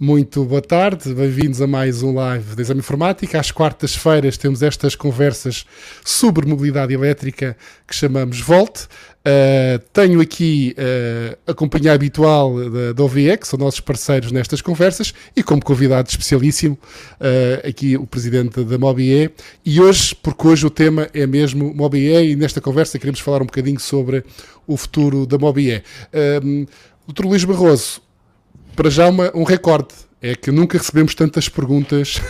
Muito boa tarde, bem-vindos a mais um live de Exame Informática. Às quartas-feiras temos estas conversas sobre mobilidade elétrica que chamamos VOLT. Uh, tenho aqui uh, a companhia habitual da, da que são nossos parceiros nestas conversas, e como convidado especialíssimo, uh, aqui o presidente da MOBIE. E hoje, porque hoje o tema é mesmo MOBIE, e nesta conversa queremos falar um bocadinho sobre o futuro da MOBIE. Uh, Dr. Luís Barroso, para já uma, um recorde. É que nunca recebemos tantas perguntas,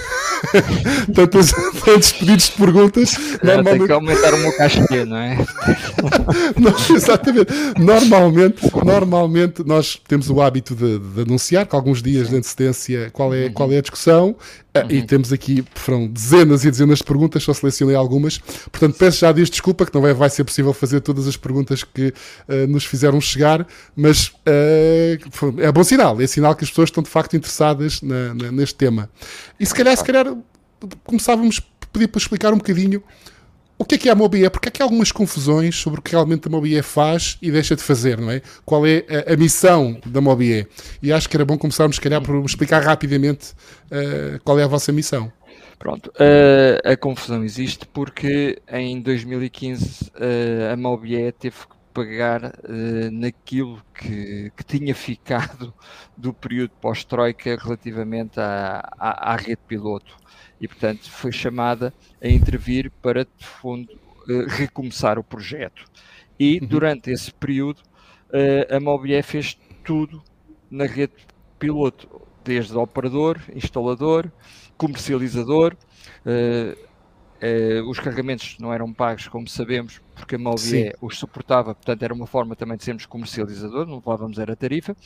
tantos, tantos pedidos de perguntas. Normalmente... Tem que aumentar o meu cachê, não é? não, exatamente. Normalmente, normalmente nós temos o hábito de, de anunciar com alguns dias de antecedência qual é, qual é a discussão uhum. E temos aqui, foram dezenas e dezenas de perguntas, só selecionei algumas. Portanto, peço já dias desculpa, que não vai, vai ser possível fazer todas as perguntas que uh, nos fizeram chegar, mas uh, é bom sinal, é sinal que as pessoas estão de facto interessadas na, na, neste tema. E se calhar, se calhar, começávamos a pedir para explicar um bocadinho o que é que é a Mobie? Porque há aqui algumas confusões sobre o que realmente a Mobie faz e deixa de fazer, não é? Qual é a, a missão da Mobie? E acho que era bom começarmos, se calhar, por explicar rapidamente uh, qual é a vossa missão. Pronto, uh, a confusão existe porque em 2015 uh, eh, a Mobie teve que pagar naquilo que, que, tinha ficado do período pós-Troika relativamente à, à, à rede piloto e, portanto, foi chamada a intervir para, de fundo, uh, recomeçar o projeto. E, uhum. durante esse período, uh, a Mobié fez tudo na rede piloto, desde operador, instalador, comercializador. Uh, os carregamentos não eram pagos, como sabemos, porque a Mobié os suportava, portanto era uma forma também de sermos comercializador, não levávamos era a tarifa,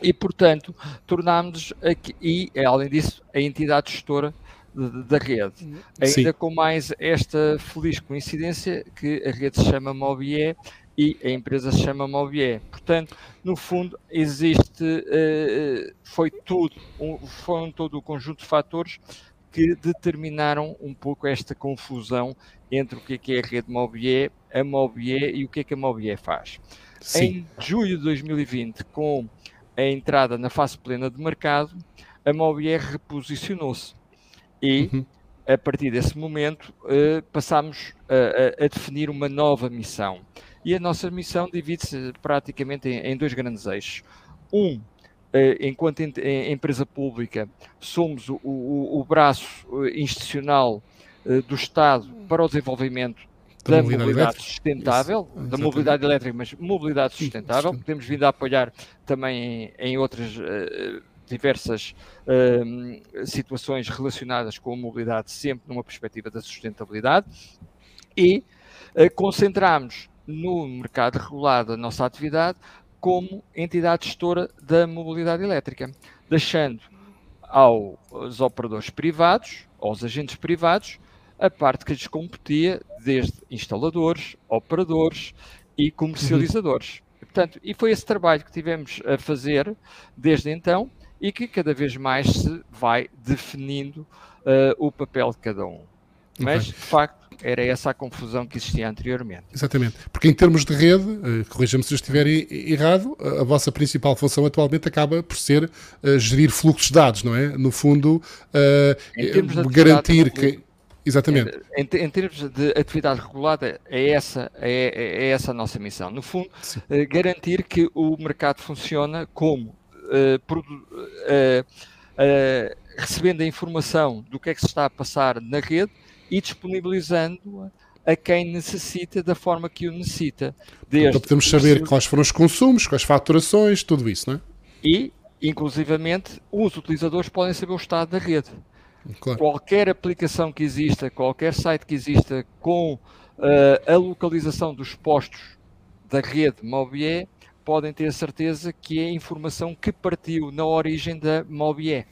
e portanto tornámos-nos aqui, e além disso, a entidade gestora da rede. Ainda Sim. com mais esta feliz coincidência que a rede se chama Mobié e a empresa se chama Mobié. Portanto, no fundo, existe, uh, foi tudo, um, um todo o conjunto de fatores que determinaram um pouco esta confusão entre o que é, que é a rede Mobié, a Mobié e o que é que a Mobié faz. Sim. Em julho de 2020, com a entrada na fase plena de mercado, a Mobié reposicionou-se e uhum. a partir desse momento uh, passámos a, a, a, definir uma nova missão. E a nossa missão divide-se praticamente em, em, dois grandes eixos. Um, uh, enquanto em, em, empresa pública, somos o, o, o braço uh, institucional do Estado para o desenvolvimento da, da mobilidade, mobilidade sustentável, Isso, da mobilidade elétrica, mas mobilidade sustentável. Temos vindo a apoiar também em, em outras uh, diversas uh, situações relacionadas com a mobilidade, sempre numa perspectiva da sustentabilidade, e uh, concentramos no mercado regulado a nossa atividade como entidade gestora da mobilidade elétrica, deixando aos operadores privados, aos agentes privados, a parte que lhes competia desde instaladores, operadores e comercializadores. Uhum. Portanto, e foi esse trabalho que tivemos a fazer desde então e que cada vez mais se vai definindo uh, o papel de cada um. Mas, okay. de facto, era essa a confusão que existia anteriormente. Exatamente. Porque em termos de rede, uh, corrija-me se eu estiver errado, a, vossa principal função atualmente acaba por ser uh, gerir fluxos de dados, não é? No fundo, garantir que... Exatamente. Em, em, termos de atividade regulada, é essa, é, é essa a nossa missão. No fundo, garantir que o mercado funciona como recebendo a informação do que é que se está a passar na rede e disponibilizando-a a quem necessita da forma que o necessita. Desde então podemos saber quais foram os consumos, quais faturações, tudo isso, não é? E, inclusivamente, os utilizadores podem saber o estado da rede. Claro. Qualquer aplicação que exista, qualquer site que exista com uh, a localização dos postos da rede Mobié podem ter certeza que é informação que partiu na origem da Mobié.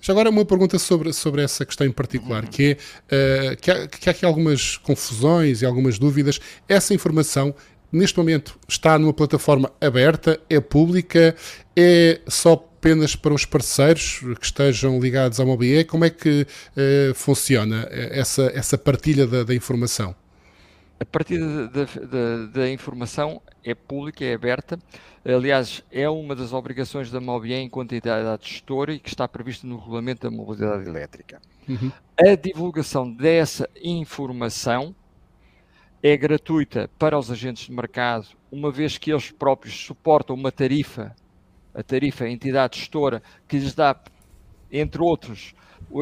Já agora uma pergunta sobre, sobre essa questão em particular, que é uh, que, há, que há aqui algumas confusões e algumas dúvidas. Essa informação, neste momento, está numa plataforma aberta, é pública, é só apenas para os parceiros que estejam ligados à Mobie? Como é que uh, funciona essa, essa partilha da, da informação? A partir da informação é pública, é aberta. Aliás, é uma das obrigações da MOBIE enquanto entidade gestora e que está prevista no Regulamento da Mobilidade Elétrica. Uhum. A divulgação dessa informação é gratuita para os agentes de mercado, uma vez que eles próprios suportam uma tarifa, a tarifa, a entidade gestora, que lhes dá, entre outros,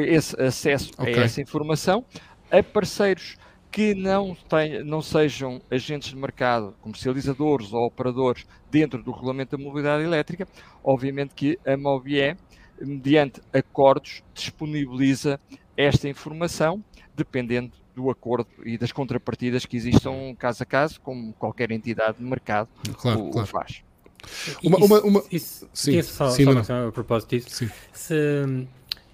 esse acesso okay. a essa informação, a parceiros que não, tem, não sejam agentes de mercado, comercializadores ou operadores dentro do regulamento da mobilidade elétrica, obviamente que a MOBIE, mediante acordos, disponibiliza esta informação, dependendo do acordo e das contrapartidas que existam caso a caso, como qualquer entidade de mercado claro, o, claro. faz. Uma, uma, uma... Isso, sim, só, sim, só a propósito disso. Sim. Se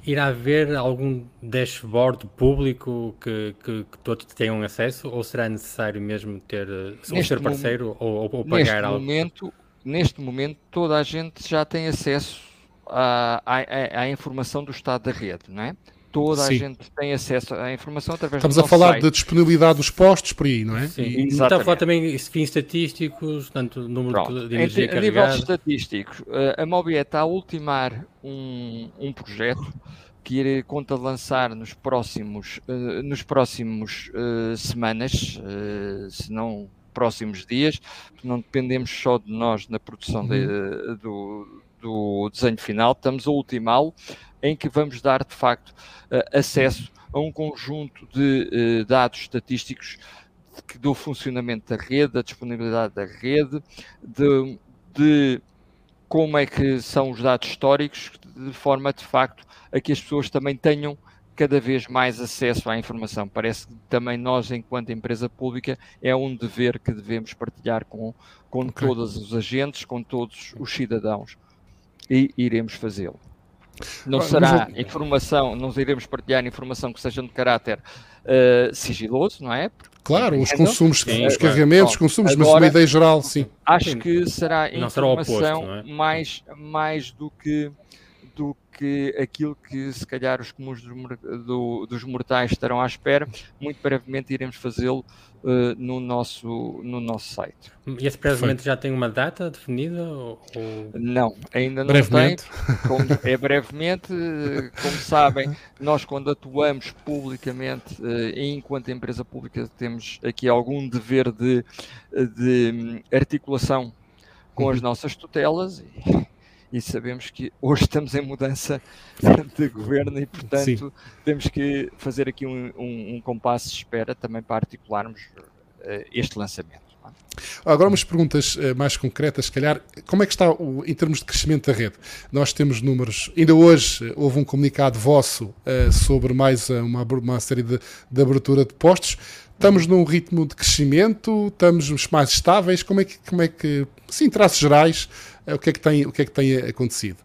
irá haver algum dashboard público que, que, que, todos tenham acesso ou será necessário mesmo ter ou ser parceiro ou, ou, pagar neste algo? Momento, neste momento toda a gente já tem acesso à, à, à informação do estado da rede, não é? Toda Sim. a gente tem acesso à informação através Estamos do a falar site. da disponibilidade dos postos por aí, não é? Sim, e está a falar também fins estatísticos, tanto número Pronto. de energia A nível estatístico, eh, a Mobie está a ultimar um, um projeto que conta lançar nos próximos, uh, nos próximos uh, semanas, uh, se não próximos dias, não dependemos só de nós na produção uhum. de, do, do desenho final, estamos a ultimá-lo em que vamos dar, de facto, uh, acesso a um conjunto de uh, dados estatísticos do funcionamento da rede, da disponibilidade da rede, de, de como é que são os dados históricos, de forma, de facto, a que as pessoas também tenham cada vez mais acesso à informação. Parece que também nós, enquanto empresa pública, é um dever que devemos partilhar com, com okay. todos os agentes, com todos os cidadãos. E iremos fazê-lo. Não será informação, não iremos partilhar informação que seja de caráter uh, sigiloso, não é? Porque claro, os consumos, sim, os carregamentos, os consumos, agora, mas uma ideia geral, sim. Acho que será não informação será oposto, é? mais, mais do que do que aquilo que se calhar os comuns do, do, dos mortais estarão à espera. Muito brevemente iremos fazê-lo uh, no, nosso, no nosso site. E esse brevemente já tem uma data definida? Ou... Não, ainda não brevemente. tem. Como, é brevemente, como sabem, nós quando atuamos publicamente, uh, enquanto empresa pública, temos aqui algum dever de, de articulação com as uhum. nossas tutelas e e sabemos que hoje estamos em mudança de governo e, portanto, Sim. temos que fazer aqui um, um, um, compasso de espera também para articularmos uh, este lançamento. É? Agora umas perguntas uh, mais concretas, se calhar, como é que está o, em termos de crescimento da rede? Nós temos números, ainda hoje uh, houve um comunicado vosso uh, sobre mais uma, uma série de, de, abertura de postos. Estamos num ritmo de crescimento, estamos mais estáveis, como é que, como é que sim, traços gerais, o que, é que tem, o que é que tem acontecido?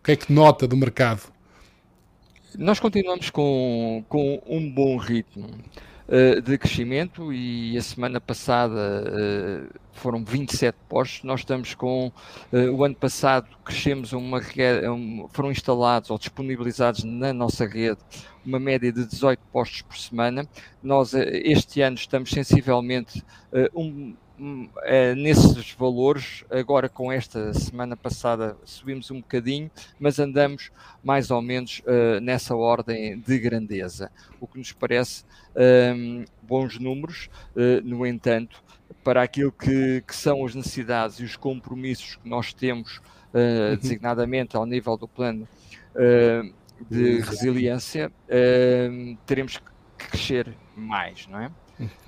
O que é que nota do mercado? Nós continuamos com, com um bom ritmo uh, de crescimento e a semana passada uh, foram 27 postos. Nós estamos com uh, o ano passado crescemos uma um, foram instalados ou disponibilizados na nossa rede uma média de 18 postos por semana. Nós este ano estamos sensivelmente um é, nesses valores. Agora, com esta semana passada, subimos um bocadinho, mas andamos mais ou menos uh, nessa ordem de grandeza, o que nos parece um, bons números. Uh, no entanto, para aquilo que, que, são as necessidades e os compromissos que nós temos, uh, uhum. designadamente ao nível do plano de resiliência, teremos que crescer mais, não é?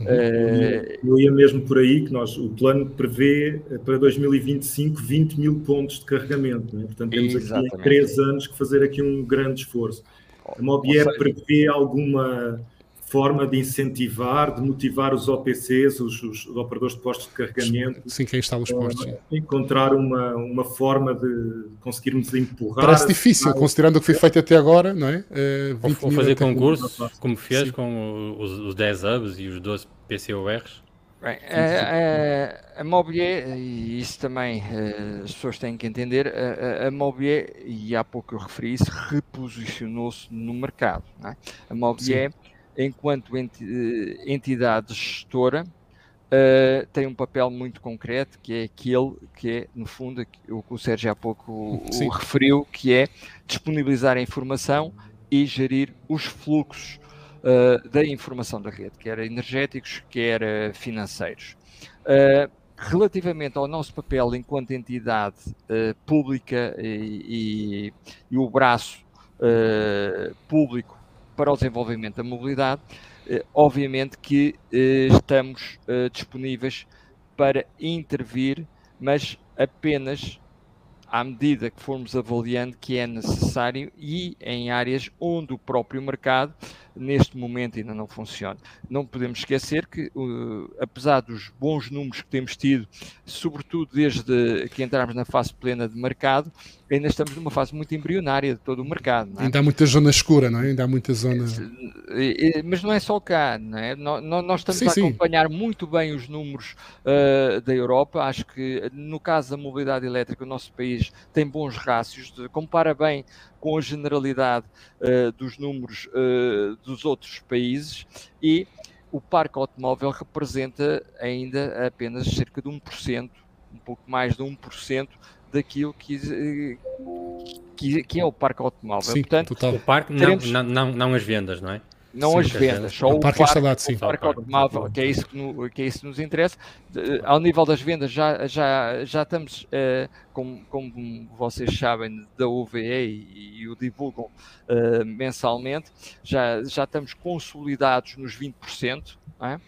Uh, eu ia mesmo por aí que nós, o plano prevê eh, para 2025 20 mil pontos de carregamento, né? portanto temos Exatamente. aqui três anos que fazer aqui um grande esforço. A Mobier prevê alguma forma de incentivar, de motivar os OPCs, os, os operadores de postos de carregamento. Sim, quem instala os postos. Encontrar uma, uma forma de conseguirmos empurrar. Parece difícil, considerando o que foi feito até agora, não é? Uh, ou, fazer concurso, como fez sim. com os, os 10 hubs e os 12 PCORs. Bem, a, a, a Mobier, e isso também uh, as pessoas têm que entender, a, a, Mobier, e há pouco eu referi isso, reposicionou-se no mercado. É? A Mobier Sim enquanto entidade gestora, uh, tem um papel muito concreto, que é aquele que é, no fundo, o que o Sérgio há pouco o referiu, que é disponibilizar a informação e gerir os fluxos uh, da informação da rede, quer energéticos, quer financeiros. Uh, relativamente ao nosso papel enquanto entidade pública e, e, e, o braço público para o desenvolvimento da mobilidade, uh, obviamente que estamos disponíveis para intervir, mas apenas à medida que formos avaliando que é necessário e em áreas onde o próprio mercado neste momento ainda não funciona. Não podemos esquecer que, uh, apesar dos bons números que temos tido, sobretudo desde que entramos na fase plena de mercado, ainda estamos numa fase muito embrionária de todo o mercado. É? Ainda há muita zona escura, não é? Ainda há muita zona. Mas não é só cá, não é? Nós estamos sim, a acompanhar sim. muito bem os números uh, da Europa. Acho que no caso da mobilidade elétrica, o nosso país tem bons rácios, compara bem com a generalidade uh, dos números uh, dos outros países e o parque automóvel representa ainda apenas cerca de 1%, um pouco mais de 1% daquilo que, que, que, é o parque automóvel. Sim, Portanto, total. o parque, teremos... não, não, não as vendas, não é? Não sim, as vendas, só o, parque, parque instalado, sim. O parque automóvel, que é isso que, no, que, é isso que nos interessa. Ao nível das vendas, já, já, já estamos, uh, como, como vocês sabem, da UVE e, e o divulgam uh, mensalmente, já, já estamos consolidados nos 20%, não é? uh,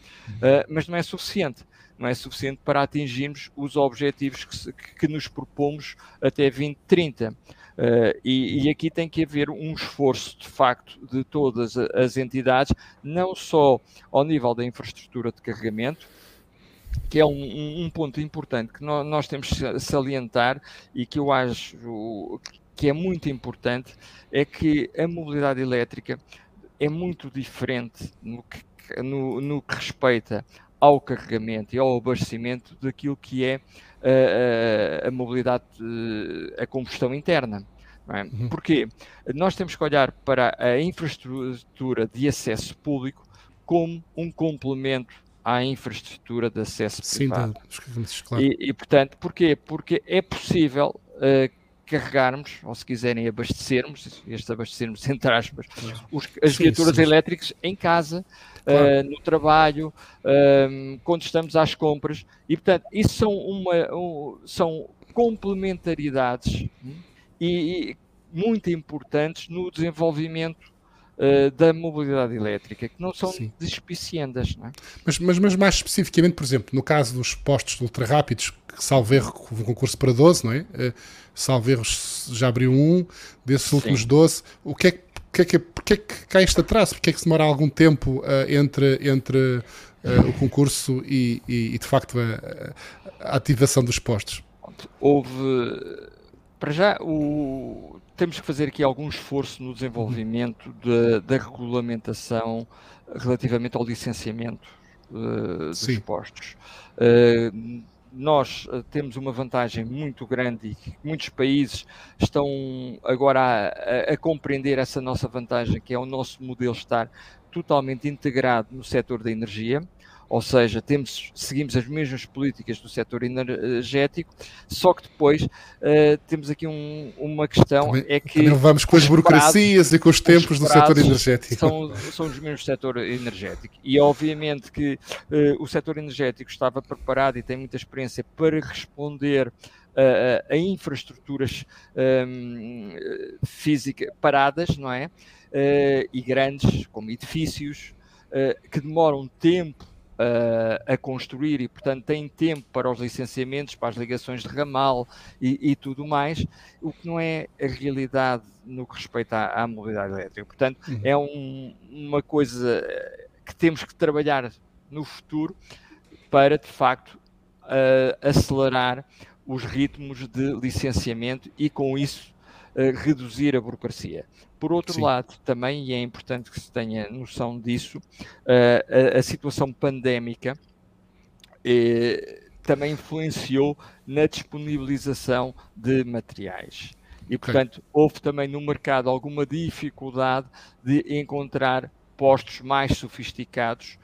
mas não é suficiente não é suficiente para atingirmos os objetivos que, que nos propomos até 2030. Uh, e, e, aqui tem que haver um esforço, de facto, de todas as entidades, não só ao nível da infraestrutura de carregamento, que é um, um ponto importante que nós, nós temos que salientar e que eu acho que é muito importante, é que a mobilidade elétrica é muito diferente no que, no, no que respeita ao carregamento e ao abastecimento daquilo que é a, a, mobilidade, a combustão interna. É? Uhum. Porquê? Nós temos que olhar para a infraestrutura de acesso público como um complemento à infraestrutura de acesso privado. Sim, claro. e, e, portanto, porquê? Porque é possível uh, carregarmos, ou se quiserem abastecermos, este abastecermos entre aspas, os, as viaturas elétricas em casa, claro. uh, no trabalho, uh, quando estamos às compras, e portanto, isso são, uma, um, são complementaridades hum, e, e muito importantes no desenvolvimimento Uh, da mobilidade elétrica, que não são Sim. despiciendas. Não é? mas, mas, mas, mais especificamente, por exemplo, no caso dos postos ultra rápidos, que salvo erro, um concurso para 12, não é? Uh, salvo erro, já abriu um, desses Sim. últimos 12, o que é que porque é que, porque é que cá este atraso? Porque é que se demora algum tempo uh, entre, entre uh, o concurso e, e, e de facto a, a, ativação dos postos? Houve, para já, o, temos que fazer aqui algum esforço no desenvolvimento de, da regulamentação relativamente ao licenciamento uh, dos Sim. postos nós uh, temos uma vantagem muito grande e muitos países estão agora a, a, a, compreender essa nossa vantagem, que é o nosso modelo estar totalmente integrado no setor da energia ou seja, temos, seguimos as mesmas políticas do setor energético, só que depois uh, temos aqui um, uma questão, também, é que... vamos com as burocracias e com os tempos do setor energético. São, são os mesmos do setor energético. E obviamente que uh, o setor energético estava preparado e tem muita experiência para responder a, a, infraestruturas um, físicas paradas, não é? Uh, e grandes, como edifícios, uh, que demoram tempo a construir e, portanto, tem tempo para os licenciamentos, para as ligações de ramal e, e tudo mais, o que não é a realidade no que respeita à, à mobilidade elétrica. Portanto, uhum. é um, uma coisa que temos que trabalhar no futuro para, de facto, uh, acelerar os ritmos de licenciamento e, com isso, reduzir a burocracia. Por outro Sim. lado, também, e é importante que se tenha noção disso, uh, a, a, situação pandémica eh, também influenciou na disponibilização de materiais. E, portanto, okay. houve também no mercado alguma dificuldade de encontrar postos mais sofisticados,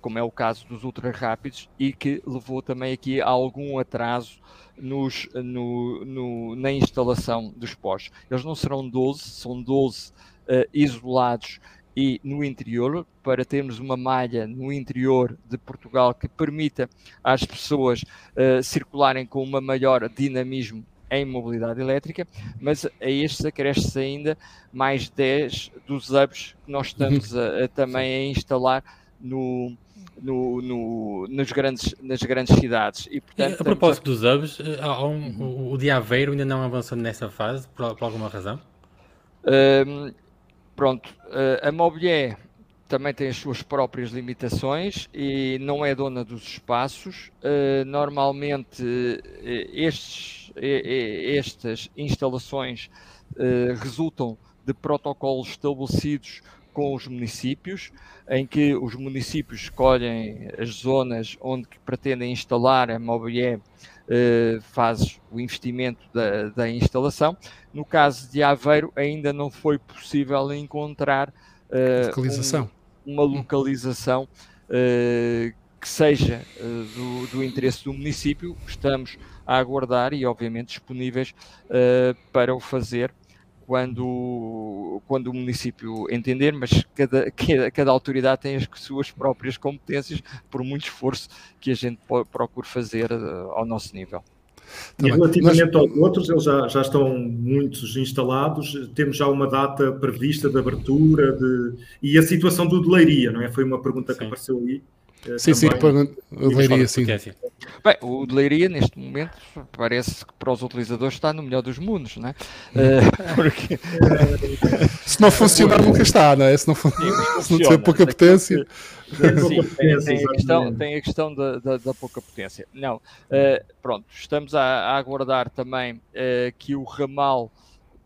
como é o caso dos ultra rápidos, e que levou também aqui a algum atraso nos, no, no, na instalação dos postos. Eles não serão 12, são 12 uh, isolados e no interior, para termos uma malha no interior de Portugal que permita às pessoas uh, circularem com uma maior dinamismo em mobilidade elétrica, mas a estes acresce ainda mais 10 dos hubs que nós estamos a, a também a instalar no, no, no, nos grandes, nas grandes cidades. E, portanto, e a propósito a... dos hubs, eh, um, uhum. o, de Aveiro ainda não avançou nessa fase, por, por alguma razão? Um, pronto, uh, a Mobilier também tem as suas próprias limitações e não é dona dos espaços. Uh, normalmente, estes, estas instalações resultam de protocolos estabelecidos com os municípios, em que os municípios escolhem as zonas onde pretendem instalar a Mobilier, eh, faz o investimento da, da, instalação. No caso de Aveiro, ainda não foi possível encontrar eh, localização. Um, uma localização eh, que seja uh, do, do, interesse do município, estamos a aguardar e, obviamente, disponíveis uh, para o fazer quando, quando o município entender, mas cada, cada, cada autoridade tem as suas próprias competências, por muito esforço que a gente procure fazer uh, ao nosso nível. E relativamente Nós... aos outros, eles já, já estão muitos instalados, temos já uma data prevista de abertura de... e a situação do de Leiria, não é? Foi uma pergunta Sim. que apareceu aí. Sim, sim, o Leiria, sim. Bem, o de Leiria, neste momento, parece que para os utilizadores está no melhor dos mundos, não é? Uh, porque... se não funcionar, nunca está, não é? Se não. Sim, se não tiver pouca potência. Sim, tem, tem, a questão, tem a questão da, da, da pouca potência. Não, uh, pronto, estamos a, a aguardar também uh, que o ramal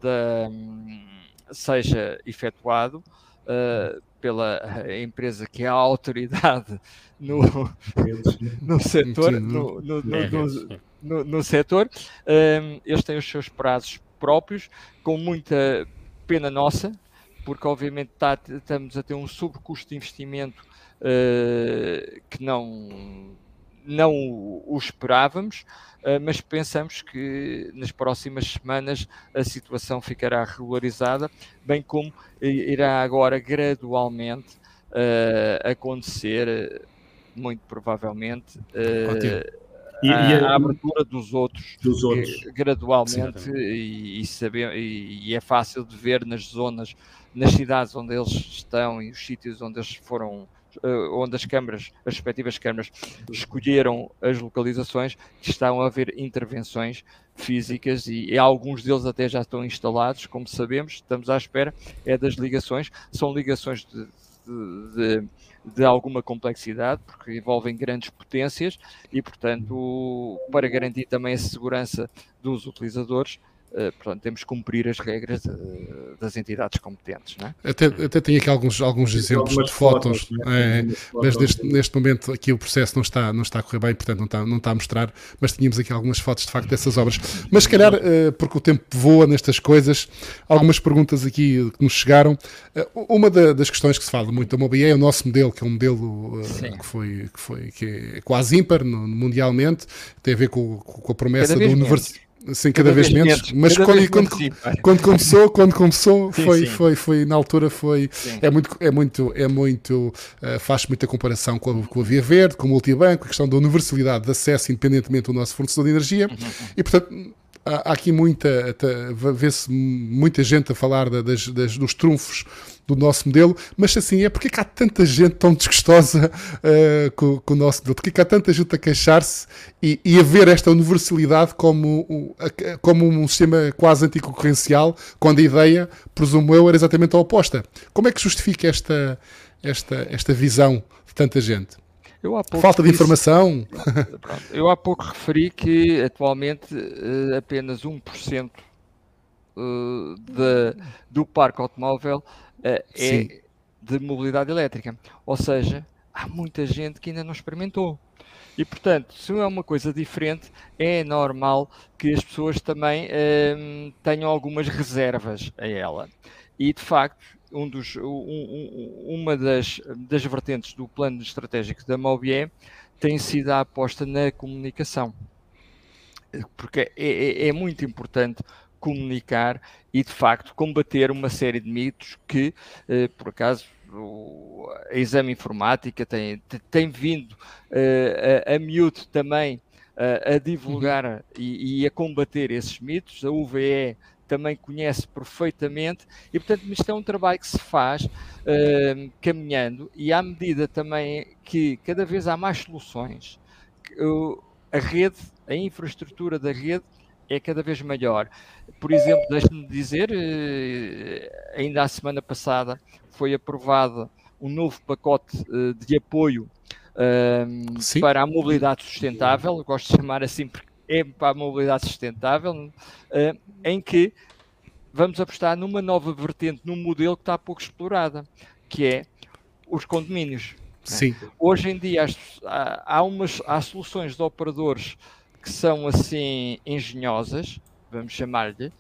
da, um, seja efetuado. Uh, pela empresa que é a autoridade no, no setor, no, no, no, no setor. Um, eles têm os seus prazos próprios, com muita pena nossa, porque obviamente tá, estamos a ter um sobrecusto de investimento uh, que não não o esperávamos, eh, mas pensamos que nas próximas semanas a situação ficará regularizada, bem como irá agora gradualmente uh, acontecer, muito provavelmente, e, a, e a, a, abertura dos outros, dos outros. gradualmente e, e, saber, e, é fácil de ver nas zonas, nas cidades onde eles estão e os sítios onde eles foram onde as câmaras, as respectivas câmaras, escolheram as localizações, que estão a haver intervenções físicas e, e, alguns deles até já estão instalados, como sabemos, estamos à espera, é das ligações, são ligações de, de, de, de alguma complexidade, porque envolvem grandes potências e, portanto, para garantir também a segurança dos utilizadores, Uh, portanto, temos que cumprir as regras uh, das entidades competentes. Não é? até, até tenho aqui alguns, alguns exemplos de fotos, fotos né? é, mas neste, neste momento aqui o processo não está, não está a correr bem, portanto não está, não está a mostrar, mas tínhamos aqui algumas fotos de facto dessas obras. Mas se calhar, uh, porque o tempo voa nestas coisas, algumas perguntas aqui que nos chegaram. uma da, das questões que se fala muito da Mobier é o nosso modelo, que é um modelo que, foi, que, foi, que é quase ímpar no, mundialmente, tem a ver com, com a promessa da universidade Sim, cada, cada vez, vez, menos. Mas quando, quando, quando, começou, quando começou, sim, foi, sim. foi, foi na altura foi é muito, é muito, é muito, uh, faz muita comparação com a, com a Via Verde, com o multibanco, a questão da universalidade de acesso independentemente do nosso fornecedor de energia uhum. e portanto há, aqui muita, vê-se muita gente a falar das, das, dos trunfos do nosso modelo, mas assim, é porque é que há tanta gente tão desgostosa uh, com, com, o nosso modelo? Porque é que há tanta gente a queixar-se e, e a ver esta universalidade como, como um sistema quase anticoncorrencial, quando a ideia, presumo eu, era exatamente a oposta. Como é que justifica esta, esta, esta visão de tanta gente? Falta de disse, informação. Pronto, eu há pouco referi que atualmente uh, apenas 1% uh, de, do parque automóvel uh, é de mobilidade elétrica. Ou seja, há muita gente que ainda não experimentou. E portanto, se é uma coisa diferente, é normal que as pessoas também uh, tenham algumas reservas a ela. e de facto um dos, um, uma das, das vertentes do plano estratégico da Mobié tem sido a aposta na comunicação porque é, é, é muito importante comunicar e de facto combater uma série de mitos que, eh, por acaso, o a exame informática tem, tem vindo eh, a, a miúdo também a divulgar uhum. e, e, a combater esses mitos. A UVE também conhece perfeitamente e, portanto, isto é um trabalho que se faz uh, caminhando e à medida também que cada vez há mais soluções, a rede, a infraestrutura da rede é cada vez maior. Por exemplo, deixe-me dizer, uh, ainda a semana passada foi aprovado um novo pacote de apoio para a mobilidade sustentável, eu gosto de chamar assim porque é para a mobilidade sustentável, uh, em que vamos apostar numa nova vertente, num modelo que está pouco explorada, que é os condomínios. Sim. Hoje em dia há, há, umas, há soluções de operadores que são assim engenhosas, vamos chamar-lhe,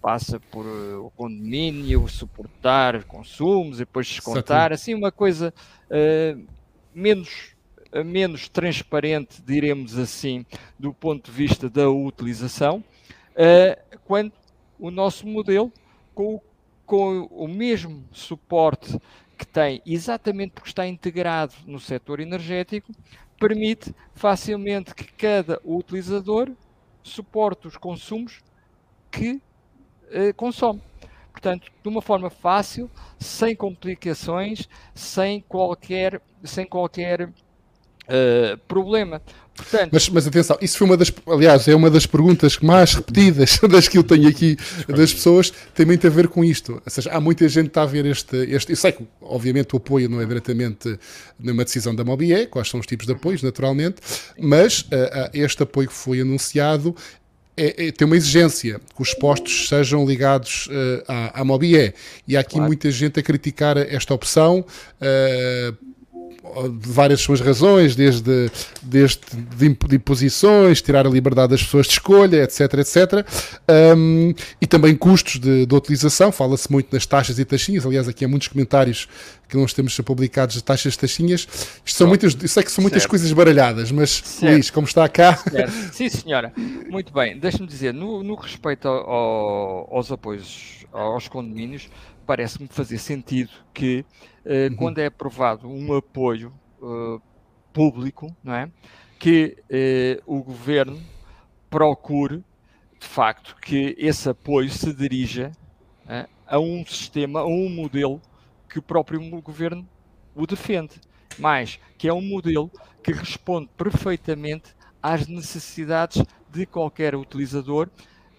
passa por uh, o condomínio, suportar consumos e depois descontar, assim uma coisa uh, menos menos transparente, diremos assim, do ponto de vista da utilização, uh, quando o nosso modelo, com, com o mesmo suporte que tem, exatamente porque está integrado no setor energético, permite facilmente que cada utilizador suporte os consumos que uh, consome. Portanto, de uma forma fácil, sem complicações, sem qualquer, sem qualquer Uh, problema. Portanto, mas, mas, atenção, isso foi uma das, aliás, é uma das perguntas mais repetidas das que eu tenho aqui das pessoas, tem muito a ver com isto. Ou seja, há muita gente que está a ver este, este. Eu sei que, obviamente, o apoio não é diretamente numa decisão da Mobie, quais são os tipos de apoios, naturalmente, mas uh, este apoio que foi anunciado é, é, tem uma exigência que os postos sejam ligados uh, à, à Mobie. E há aqui claro. muita gente a criticar esta opção. Uh, várias suas razões, desde, desde de imposições, tirar a liberdade das pessoas de escolha, etc, etc. Um, e também custos de, de utilização, fala-se muito nas taxas e taxinhas, aliás aqui há muitos comentários que nós temos publicados de taxas e taxinhas. Isto são muitas, eu sei que são muitas certo. coisas baralhadas, mas certo. Luís, como está cá... Certo. Sim senhora, muito bem, deixe-me dizer, no, no respeito ao, aos apoios aos condomínios, parece-me fazer sentido que uhum. quando é aprovado um apoio uh, público, não é? que uh, o governo procure, de facto, que esse apoio se dirija a um sistema, a um modelo que o próprio governo o defende, mas que é um modelo que responde perfeitamente às necessidades de qualquer utilizador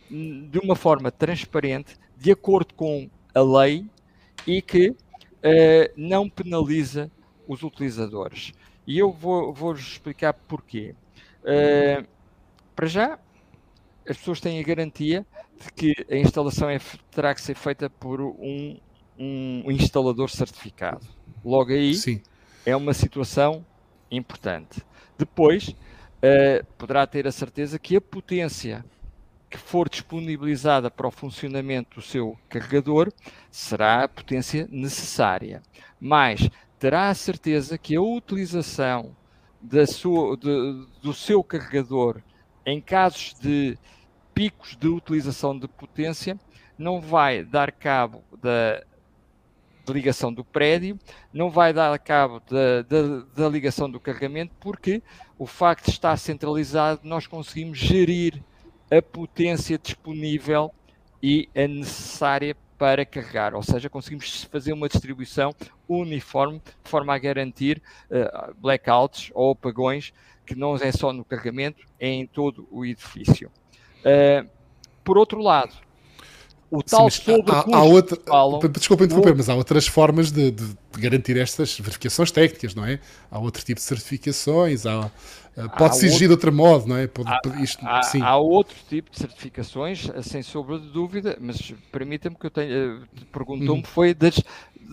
de uma forma transparente, de acordo com a lei e que uh, não penaliza os utilizadores. E eu vou, vou explicar porquê. Uh, para já, as pessoas têm a garantia de que a instalação é, terá que ser feita por um, um instalador certificado. Logo aí, Sim. é uma situação importante. Depois, uh, poderá ter a certeza que a potência que for disponibilizada para o funcionamento do seu carregador será a potência necessária. Mas terá a certeza que a utilização sua, de, do seu carregador em casos de picos de utilização de potência não vai dar cabo da ligação do prédio, não vai dar cabo da, da, da ligação do carregamento, porque o facto de estar centralizado, nós conseguimos gerir a potência disponível e a necessária para carregar, ou seja, conseguimos fazer uma distribuição uniforme de forma a garantir uh, blackouts ou apagões que não é só no carregamento, é em todo o edifício. Uh, por outro lado, o tal Sim, há, há outra, falam, Desculpa interromper, mas há outras formas de, de, de, garantir estas verificações técnicas, não é? Há outro tipo de certificações, há, eh, pode-se exigir de outro modo, não é? Pode, há, isto, há, há, outro tipo de certificações, eh, sem sombra de dúvida, mas permita-me que eu tenha. Eh, perguntou-me, uhum. foi das,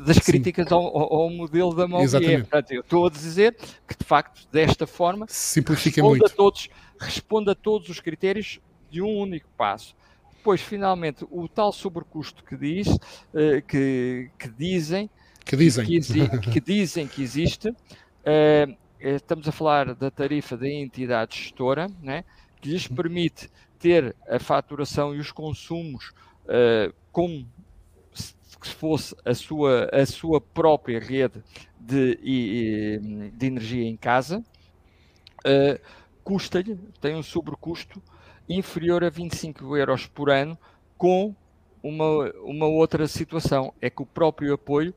das críticas ao, ao, modelo da Malvier. Portanto, eu estou a dizer que, de facto, desta forma, Simplifica responde, muito. A todos, responde a todos os critérios de um único passo depois, finalmente, o tal sobrecusto que diz, que, que dizem que dizem. que, que, dizem que existe, estamos a falar da tarifa da entidade gestora, né, que lhes permite ter a faturação e os consumos como se fosse a sua, a sua própria rede de, de energia em casa, uh, custa-lhe, tem um sobrecusto inferior a 25 euros por ano, com uma, uma outra situação, é que o próprio apoio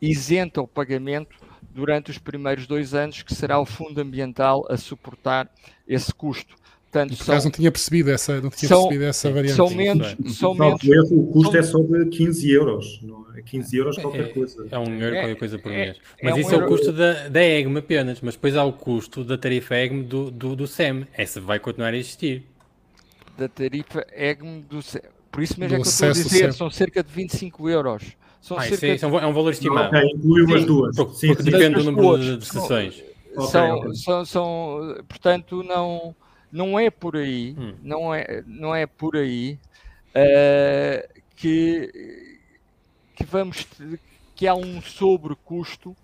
isenta o pagamento durante os primeiros dois anos, que será o fundo ambiental a suportar esse custo. Portanto, Por acaso não tinha percebido essa, não tinha são, percebido essa variante. São menos. São menos o custo são, é só de 15 euros. Não é 15 euros qualquer é, coisa. É um euro qualquer coisa por é, mês. Mas é isso um é o custo da, da EGM apenas. Mas depois há o custo da tarifa EGM do, do, do SEM. Essa vai continuar a existir. Da tarifa EGM do. Por isso mesmo do é que eu estou a dizer, são cerca de 25 euros. São ah, cerca isso é, é um valor estimado. Okay, incluiu as duas. Porque, sim, porque sim, depende do número de sessões. São, okay. são, são, portanto, não não é por aí, hum. não, é, não é por aí uh, que, que vamos que há um sobrecusto Uh,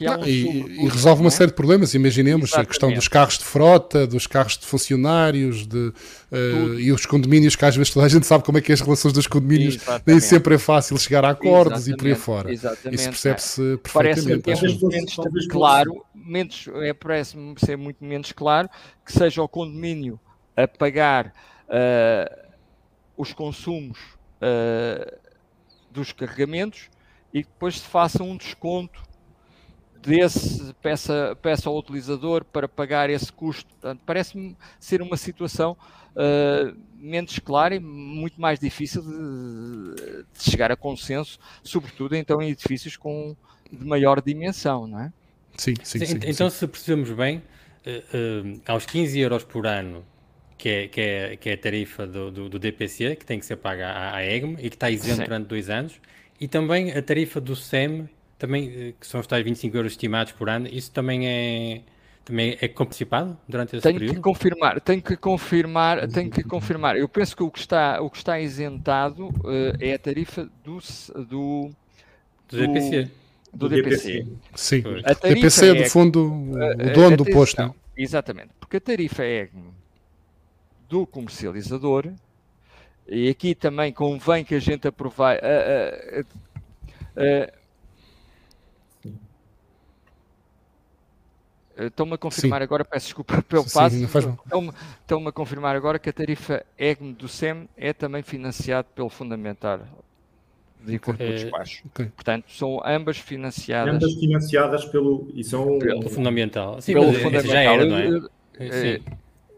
não, um e, e, resolve uma é? série de problemas. Imaginemos Exatamente. a questão dos carros de frota, dos carros de funcionários de, uh, e os condomínios, que às vezes toda a gente sabe como é que é as relações dos condomínios, Exatamente. nem sempre é fácil chegar a acordos Exatamente. e por aí fora. Exatamente. Isso percebe-se perfeitamente. Parece que é menos claro, menos, é, parece-me ser muito menos claro que seja o condomínio a pagar uh, os consumos dos carregamentos e depois se faça um desconto desse peça, peça ao utilizador para pagar esse custo. Parece-me ser uma situação uh, menos clara e muito mais difícil de, de, chegar a consenso, sobretudo então em edifícios com de maior dimensão, não é? Sim, sim, sim. sim então, sim. se percebemos bem, uh, uh, aos 15 euros por ano que é, que é, que é a tarifa do, do, do, DPC, que tem que ser paga à, à EGM e que está isento durante dois anos, e também a tarifa do SEM, também, eh, que são os tais 25 euros estimados por ano, isso também é, também é participado durante esse tenho período? Que confirmar, tenho que confirmar, tenho que confirmar. Eu penso que o que está, o que está isentado uh, é a tarifa do, do, do DPC. Do, do DPC. Sim, a DPC é, do fundo, o dono do posto. Exatamente, porque a tarifa é do comercializador e aqui também convém que a gente aproveite. Uh, uh, Estão-me a confirmar Sim. agora, peço desculpa pelo passo, estão-me, estão a confirmar agora que a tarifa EGM do SEM é também financiada pelo Fundamental de acordo com o despacho. Okay. Portanto, são ambas financiadas. Ambas financiadas pelo. E são, pelo Fundamental. Sim, pelo fundamental. já era, não é? Sim.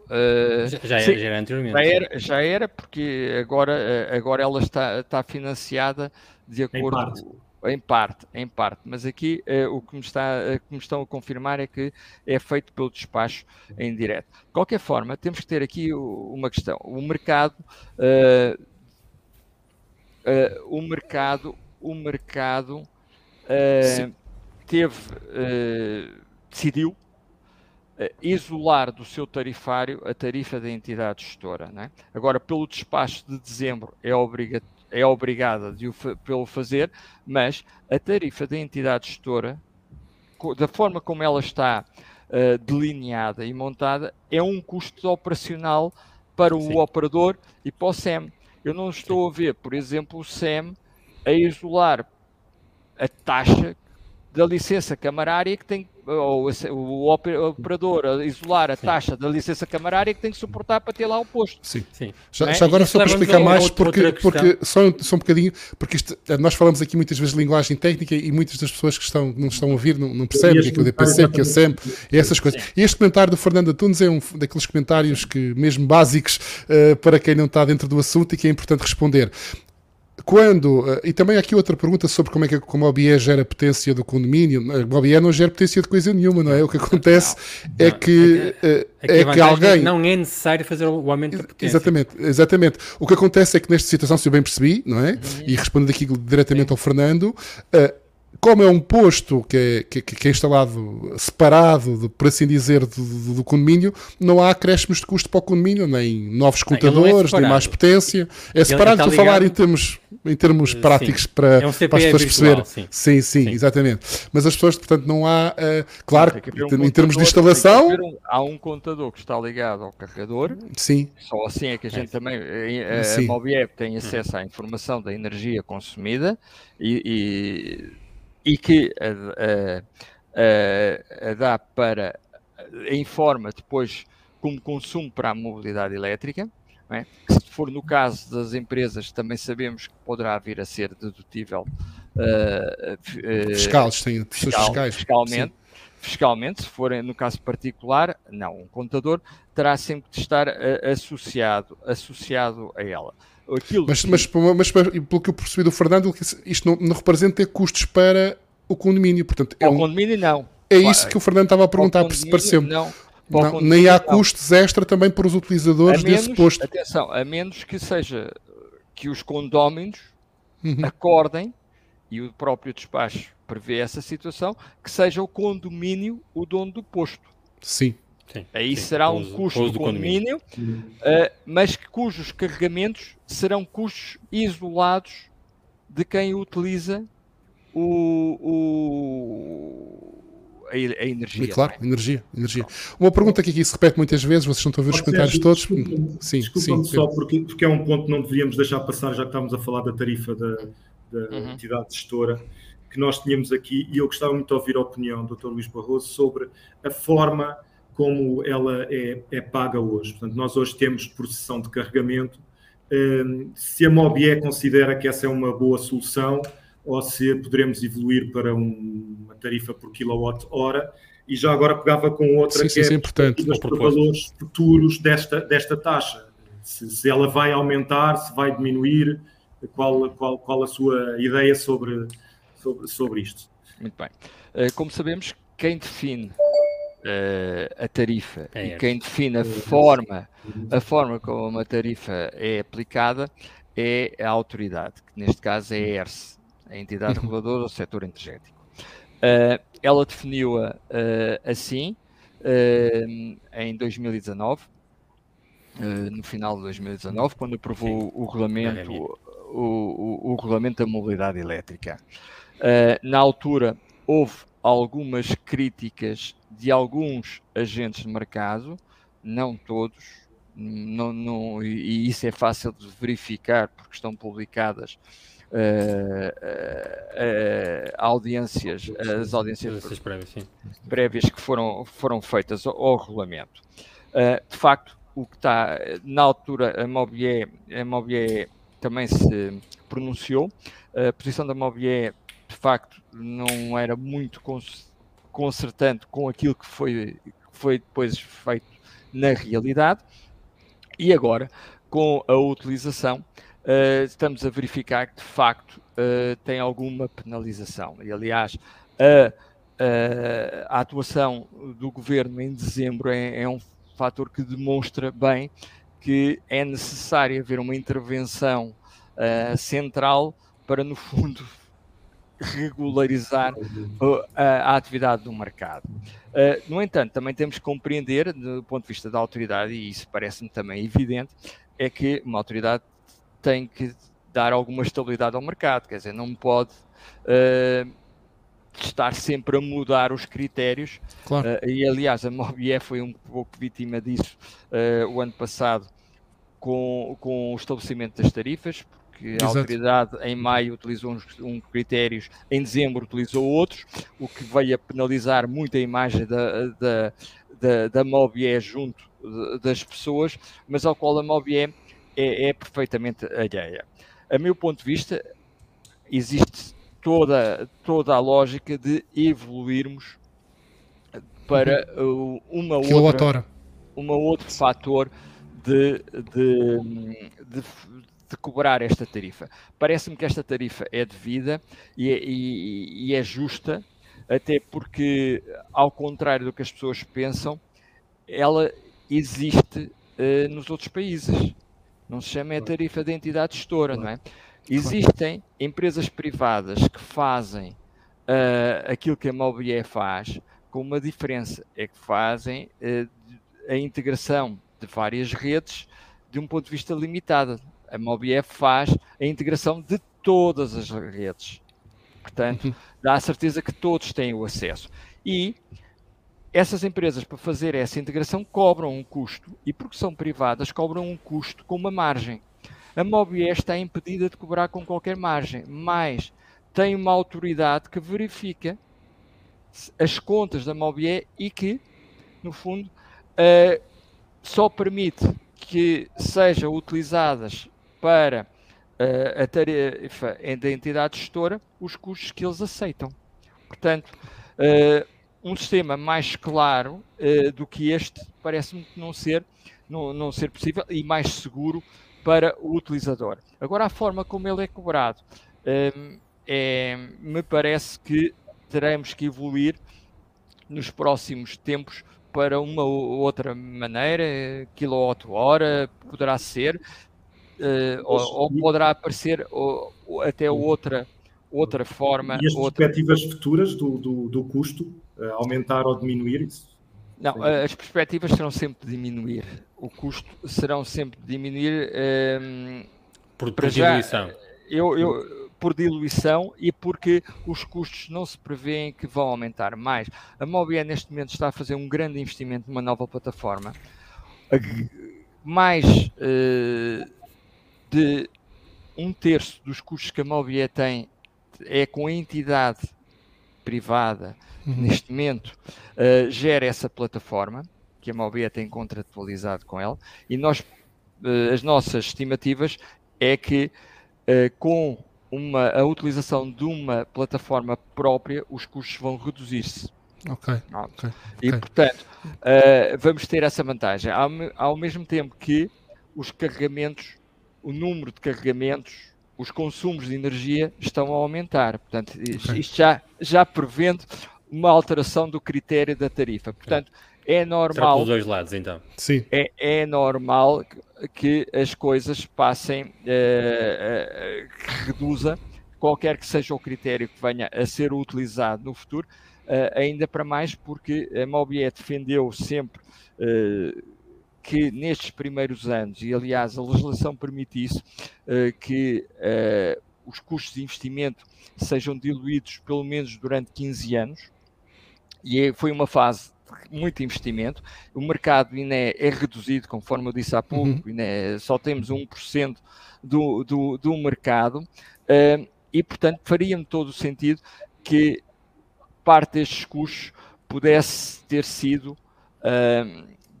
Uh, já, já, sim, já, era anteriormente. Já era, já era, porque agora, agora ela está, está financiada de acordo. Em parte. Em parte, em parte. Mas aqui uh, o que me, está, uh, que me estão a confirmar é que é feito pelo despacho em direto. De qualquer forma, temos que ter aqui uma questão. O mercado. o mercado. O mercado teve. decidiu isolar do seu tarifário a tarifa da entidade gestora. É? Agora, pelo despacho de dezembro, é, obriga é obrigada de o fa pelo fazer, mas a tarifa da entidade gestora, da forma como ela está uh, delineada e montada, é um custo operacional para o Sim. operador e para o SEM. Eu não estou Sim. a ver, por exemplo, o SEM a isolar a taxa da licença camarária que tem ou o operador a isolar a Sim. taxa da licença camarária que tem que suportar para ter lá o posto. Sim. Sim. Já, é? já agora só para explicar mais, porque, porque só, só um bocadinho, porque isto, nós falamos aqui muitas vezes de linguagem técnica e muitas das pessoas que estão, não estão a ouvir não, não percebem que é que é o DPC, que é o SEM, e essas coisas. Sim. E este comentário do Fernando Antunes é um daqueles comentários que, mesmo básicos, uh, para quem não está dentro do assunto e que é importante responder quando, eh, e também aqui outra pergunta sobre como é que como a OBE gera potência do condomínio. A OBE não gera potência de coisa nenhuma, não é? O que acontece não, é, que, é, é, é que alguém. Não é necessário fazer o aumento da potência. Exatamente, exatamente. O que acontece é que nesta situação, se eu bem percebi, não é? Uhum. E respondendo aqui diretamente Sim. ao Fernando, uh, como é um posto que é, que, que é instalado separado, de, por assim dizer, do, do, do, condomínio, não há acréscimos de custo para o condomínio, nem novos é contadores, é nem mais potência. É separado, estou a falar em termos, em termos sim. práticos para, é um para as pessoas perceberem. Sim. Sim, sim. sim, exatamente. Mas as pessoas, portanto, não há, uh, claro, um em termos de instalação. Um, há um contador que está ligado ao carregador. Sim. Só assim é que a gente também, eh, a, a Mobiep tem acesso à informação da energia consumida e, e e que a, a, a dá para, informa depois como consumo para a mobilidade elétrica, é? se for no caso das empresas, também sabemos que poderá vir a ser dedutível uh, uh, fiscais, sim, fiscal, fiscais. fiscalmente. Sim. Fiscalmente, se for no caso particular, não, um contador terá sempre de estar uh, associado, associado a ela. Aquilo mas, que... mas, mas, pelo que eu percebi do Fernando, isto não, não representa custos para o condomínio. Portanto, é o um... condomínio não. É isso que o Fernando estava a perguntar, se pareceu não. não nem há custos extra também para os utilizadores menos, desse posto. Atenção, a menos que seja que os condóminos uhum. acordem e o próprio despacho prevê essa situação, que seja o condomínio o dono do posto. Sim. Sim, Aí sim, será um custo do condomínio, condomínio uh, mas cujos carregamentos serão custos isolados de quem utiliza o, o a, a, energia. Claro, é? energia, energia. Uma pergunta que aqui se repete muitas vezes, vocês não estão a ver os comentários todos. sim, desculpa sim, só, porque, porque é um ponto que não deveríamos deixar passar, já que estamos a falar da tarifa da, da uhum. entidade gestora, que nós tínhamos aqui, e eu gostava muito de ouvir a opinião do Dr. Luís Barroso sobre a forma como ela é, é paga hoje. Portanto, nós hoje temos processão de carregamento. Um, se a Mobie considera que essa é uma boa solução, ou se poderemos evoluir para um, uma tarifa por quilowatt-hora. E já agora pegava com outra sim, que sim, é importante, para valores futuros desta, desta taxa. Se, se, ela vai aumentar, se vai diminuir, qual, qual, qual a sua ideia sobre, sobre, sobre isto? Muito bem. Eh, como sabemos, quem define a tarifa é e quem define a forma, a forma como uma tarifa é aplicada é a autoridade, que neste caso é a ERSE, a entidade reguladora do setor energético. Uh, ela definiu-a uh, assim uh, em 2019, no final de 2019, quando aprovou Sim. o regulamento, o, o, o, regulamento da mobilidade elétrica. na altura houve algumas críticas de alguns agentes de mercado, não todos, não, não, e isso é fácil de verificar porque estão publicadas uh, uh, audiências, as audiências prévias, prévias, que foram, foram feitas ao, ao regulamento. de facto, o que está na altura, a Mobier, a Mobier também se pronunciou. A posição da Mobier, de facto, não era muito concertante com aquilo que foi, que foi depois feito na realidade. E agora, com a utilização, uh, estamos a verificar que de facto uh, tem alguma penalização. E aliás, a, a, a, atuação do governo em dezembro é, é um fator que demonstra bem que é necessário haver uma intervenção uh, central para, no fundo, regularizar a, a, atividade do mercado. Uh, no entanto, também temos que compreender, do ponto de vista da autoridade, e isso parece-me também evidente, é que uma autoridade tem que dar alguma estabilidade ao mercado, quer dizer, não pode uh, estar sempre a mudar os critérios. Claro. Uh, e aliás, a Mobie foi um pouco vítima disso uh, o ano passado com, com o estabelecimento das tarifas, porque Exato. a autoridade em maio utilizou uns, um critérios, em dezembro utilizou outros, o que veio a penalizar muito a imagem da, da, da, da Mobie junto das pessoas, mas ao qual a Mobie é, é perfeitamente alheia. A meu ponto de vista, existe toda, toda a lógica de evoluirmos para uhum. uma outra, uma outro fator de, de, de, de, cobrar esta tarifa. Parece-me que esta tarifa é devida e é, e, e é justa, até porque, ao contrário do que as pessoas pensam, ela existe uh, nos outros países. Não se chama a tarifa de entidade gestora, não é? Existem empresas privadas que fazem uh, aquilo que a Mobile faz, com uma diferença, é que fazem uh, a integração de várias redes de um ponto de vista limitado. A Mobile faz a integração de todas as redes. Portanto, uhum. dá a certeza que todos têm o acesso. E essas empresas, para fazer essa integração, cobram um custo. E porque são privadas, cobram um custo com uma margem. A Mobile está impedida de cobrar com qualquer margem, mas tem uma autoridade que verifica as contas da Mobile e que, no fundo, uh, só permite que sejam utilizadas para uh, a tarefa da entidade gestora os custos que eles aceitam. Portanto, uh, um sistema mais claro uh, do que este parece-me não ser, não, não ser possível e mais seguro para o utilizador. Agora, a forma como ele é cobrado, é, me parece que teremos que evoluir nos próximos tempos para uma outra maneira, quilowatt-hora, poderá ser, uh, ou, ou, poderá aparecer ou, ou até outra, outra forma. E as outra... perspectivas futuras do, do, do custo, uh, aumentar ou diminuir isso? Não, Sim. as perspectivas serão sempre de diminuir. O custo serão sempre de diminuir. Um, ehm, por, por diluição. Eu, eu, por diluição e porque os custos não se prevêem que vão aumentar mais. A Mobile neste momento está a fazer um grande investimento numa nova plataforma. Mais uh, de um terço dos custos que a Mobile tem é com a entidade privada uhum. neste momento uh, gera essa plataforma que a Mobile tem contratualizado com ela e nós uh, as nossas estimativas é que uh, com uma, a utilização de uma plataforma própria os custos vão reduzir-se Ok. okay. E okay. portanto vamos ter essa vantagem ao, ao mesmo tempo que os carregamentos o número de carregamentos, os consumos de energia estão a aumentar. Portanto, okay. isto já, já prevendo uma alteração do critério da tarifa. Portanto, é normal. Será dois lados, então. Sim. É, é normal que as coisas passem, uh, uh, que reduza qualquer que seja o critério que venha a ser utilizado no futuro, uh, ainda para mais porque a Mobiet defendeu sempre que nestes primeiros anos, e aliás a legislação permite isso, uh, que uh, os custos de investimento sejam diluídos pelo menos durante 15 anos, e é, foi uma fase de muito investimento. O mercado ainda é, é reduzido, conforme eu disse há pouco, uhum. é, só temos 1% do, do, do mercado, uh, e portanto faria-me todo o sentido que parte destes custos pudesse ter sido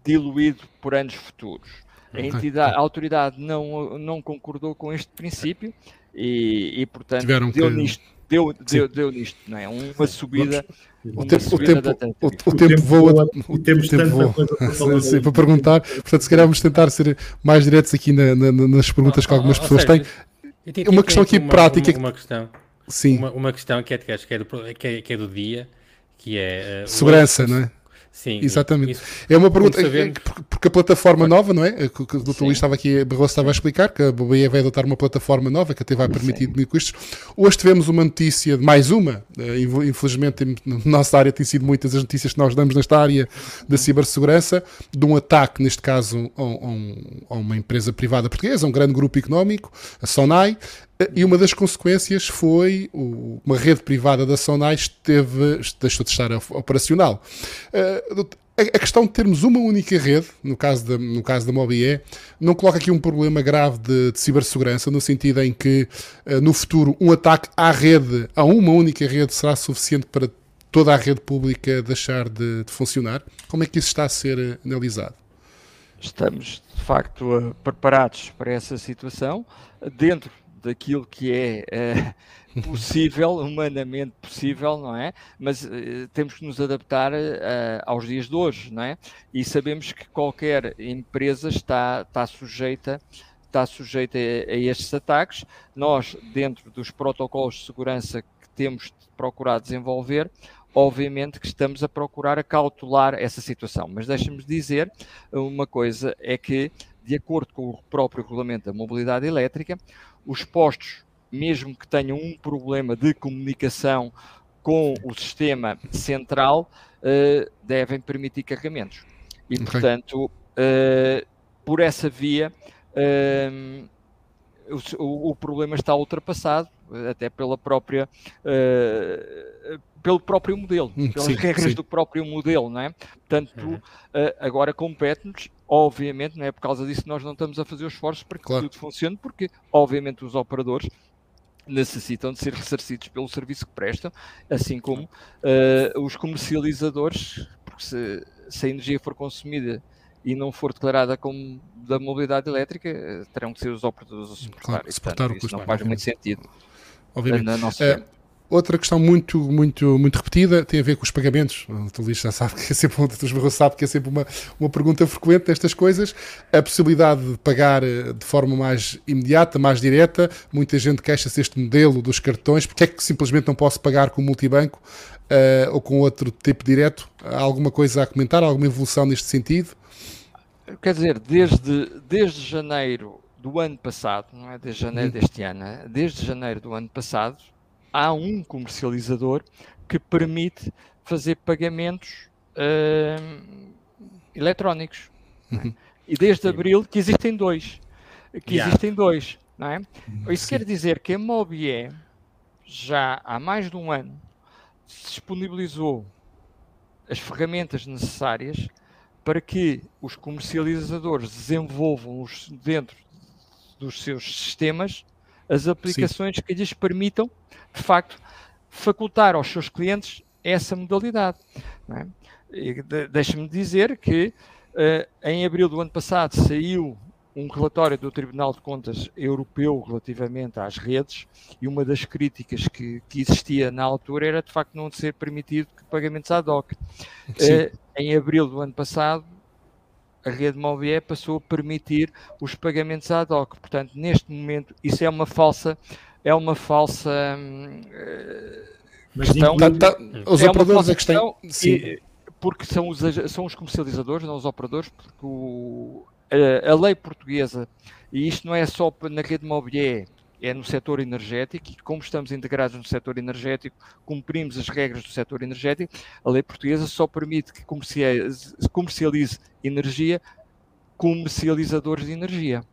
diluído por anos futuros. A, entidade, a autoridade não, não concordou com este princípio e, e portanto, Tiveram deu que... nisto. Deu, deu, deu nisto, não é? Uma subida. O tempo, o tempo, o, o tempo voa, o tempo voa. Sim, para perguntar, portanto, se calhar vamos tentar ser mais diretos aqui na, na, nas perguntas que algumas pessoas têm. Uma questão aqui prática. Uma, uma questão. Sim. Uma, uma questão que é, que, é do, que, é, que é do dia, que é. Uh, Segurança, não é? Sim, exatamente. Isso, é uma pergunta porque a plataforma nova, não é? Que, o Dr. Luís estava aqui, Barroso estava a explicar que a BBE vai adotar uma plataforma nova que até vai permitir diminuir custos. Hoje tivemos uma notícia, mais uma, eh, infelizmente na nossa área tem sido muitas as notícias que nós damos nesta área da cibersegurança, de um ataque, neste caso, a, a uma empresa privada portuguesa, um grande grupo económico, a Sonai, e uma das consequências foi uma rede privada da Sonai esteve, deixou de estar operacional. Uh, a questão de termos uma única rede, no caso da, no caso da Mobie, não coloca aqui um problema grave de, de cibersegurança, no sentido em que uh, no futuro um ataque à rede, a uma única rede, será suficiente para toda a rede pública deixar de, de funcionar? Como é que isso está a ser eh, analisado? Estamos, de facto, preparados para essa situação, dentro daquilo que é uh, possível, humanamente possível, não é? Mas uh, temos que nos adaptar uh, aos dias de hoje, não é? E sabemos que qualquer empresa está, está sujeita está sujeita a, a estes ataques. Nós, dentro dos protocolos de segurança que temos procurado desenvolver, obviamente que estamos a procurar acautelar essa situação. Mas deixa-me dizer uma coisa, é que, de acordo com o próprio regulamento da mobilidade elétrica, os postos, mesmo que tenham um problema de comunicação com o sistema central uh, devem permitir carregamentos. E, okay. portanto, uh, por essa via, uh, o, o, problema está ultrapassado, até pela própria, pelo próprio modelo, hum, pelas sim, regras sim. do próprio modelo, não é? Portanto, uhum. agora compete-nos obviamente, não é por causa disso que nós não estamos a fazer os esforços para que claro. tudo funcione, porque, obviamente, os operadores necessitam de ser ressarcidos pelo serviço que prestam, assim como uh, os comercializadores, porque se, se, a energia for consumida e não for declarada como da mobilidade elétrica, eh, terão que ser os operadores a suportar. Claro, suportar portanto, o custo. Não faz muito sentido. Obviamente. Na nossa uh, Outra questão muito, muito, muito repetida tem a ver com os pagamentos. O Luís já sabe que é sempre, o sabe que é sempre uma, uma pergunta frequente destas coisas. A possibilidade de pagar eh, de forma mais imediata, mais direta. Muita gente queixa-se deste modelo dos cartões. Porque é que simplesmente não posso pagar com multibanco uh, ou com outro tipo direto? Há alguma coisa a comentar? Alguma evolução neste sentido? Quer dizer, desde, desde janeiro do ano passado, não é desde janeiro hum. deste ano, é? desde janeiro do ano passado, há um comercializador que permite fazer pagamentos uh, eletrónicos. É? Uhum. E desde abril que existem dois. Que yeah. existem dois. Não é? Uhum. Isso Sim. quer dizer que a Mobie já há mais de um ano disponibilizou as ferramentas necessárias para que os comercializadores desenvolvam os, dentro dos seus sistemas as aplicações Sim. que lhes permitam, de facto, facultar aos seus clientes essa modalidade. É? Deixa-me dizer que uh, em abril do ano passado saiu um relatório do Tribunal de Contas Europeu relativamente às redes e uma das críticas que, que existia na altura era de facto não ser permitido que pagamentos ad hoc. Uh, em abril do ano passado a rede Mobie passou a permitir os pagamentos ad hoc. Portanto, neste momento, isso é uma falsa, é uma falsa uh, questão. Tá, tá, os é operadores é que têm. E, porque são os, são os comercializadores, não os operadores, porque o, a, a, lei portuguesa, e isto não é só na rede Mobie, é no setor energético e como estamos integrados no setor energético, cumprimos as regras do setor energético, a lei portuguesa só permite que comercialize, comercialize energia comercializadores de energia.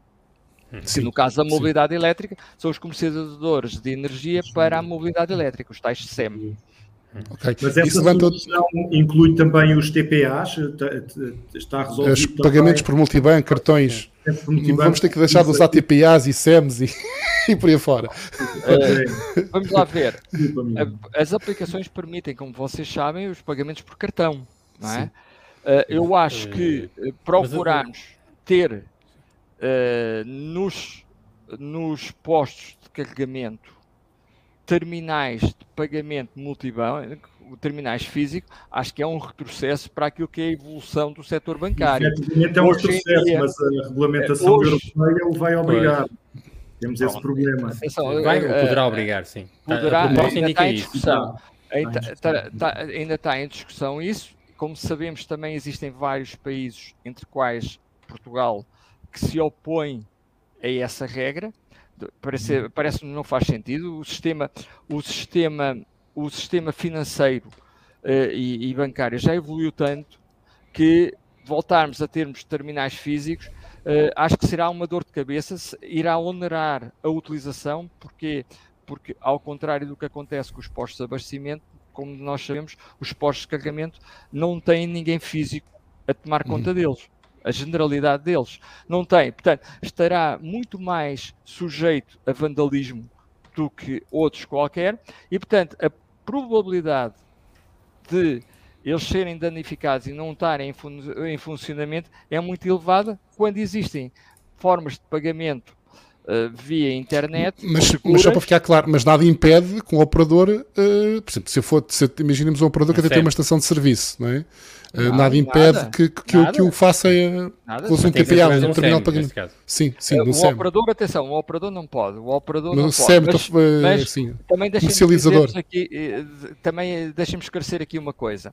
Que no caso da mobilidade sim. elétrica, são os comercializadores de energia para a mobilidade elétrica, os tais SEM. Okay. Mas essa solução inclui também os TPAs? Está resolvido? Os pagamentos por multibanco, cartões. Vamos ter que deixar de usar TPAs e SEMs e, e por aí fora. Uh, vamos lá ver. As aplicações permitem, como vocês sabem, os pagamentos por cartão. Não é? Uh, eu acho que procurarmos ter uh, nos, nos postos de carregamento terminais de pagamento multibanco, terminais físicos, acho que é um retrocesso para aquilo que é a evolução do setor bancário. Efetivamente é um hoje retrocesso, dia, mas a regulamentação hoje, europeia o vai obrigar. Pois. Temos esse problema. Vai, poderá obrigar, sim. Poderá, ainda está em discussão. Ainda está, está, ainda está em discussão isso como sabemos, também existem vários países, entre quais Portugal, que se opõem a essa regra. Parece-me parece não faz sentido. O sistema, o sistema, o sistema financeiro uh, e, e, bancário já evoluiu tanto que voltarmos a termos terminais físicos, uh, acho que será uma dor de cabeça, irá onerar a utilização, porque porque ao contrário do que acontece com os postos de abastecimento, como nós sabemos, os postos de carregamento não têm ninguém físico a tomar conta uhum. deles. A generalidade deles não tem. Portanto, estará muito mais sujeito a vandalismo do que outros qualquer, e portanto, a probabilidade de eles serem danificados e não estarem em, fun em funcionamento é muito elevada quando existem formas de pagamento uh, via internet. Mas, mas, só para ficar claro, mas nada impede que um operador, uh, por exemplo, se eu for, se, imaginemos um operador que até tem uma estação de serviço, não é? Uh, nada, nada, impede nada, que, que, nada, que, o faça com um TPA, um terminal de pagamento. Sim, sim, o SEM. operador, atenção, o operador não pode. O operador no não SEM, pode. Mas, mas sim, também deixem-me aqui, também deixem-me esclarecer aqui uma coisa.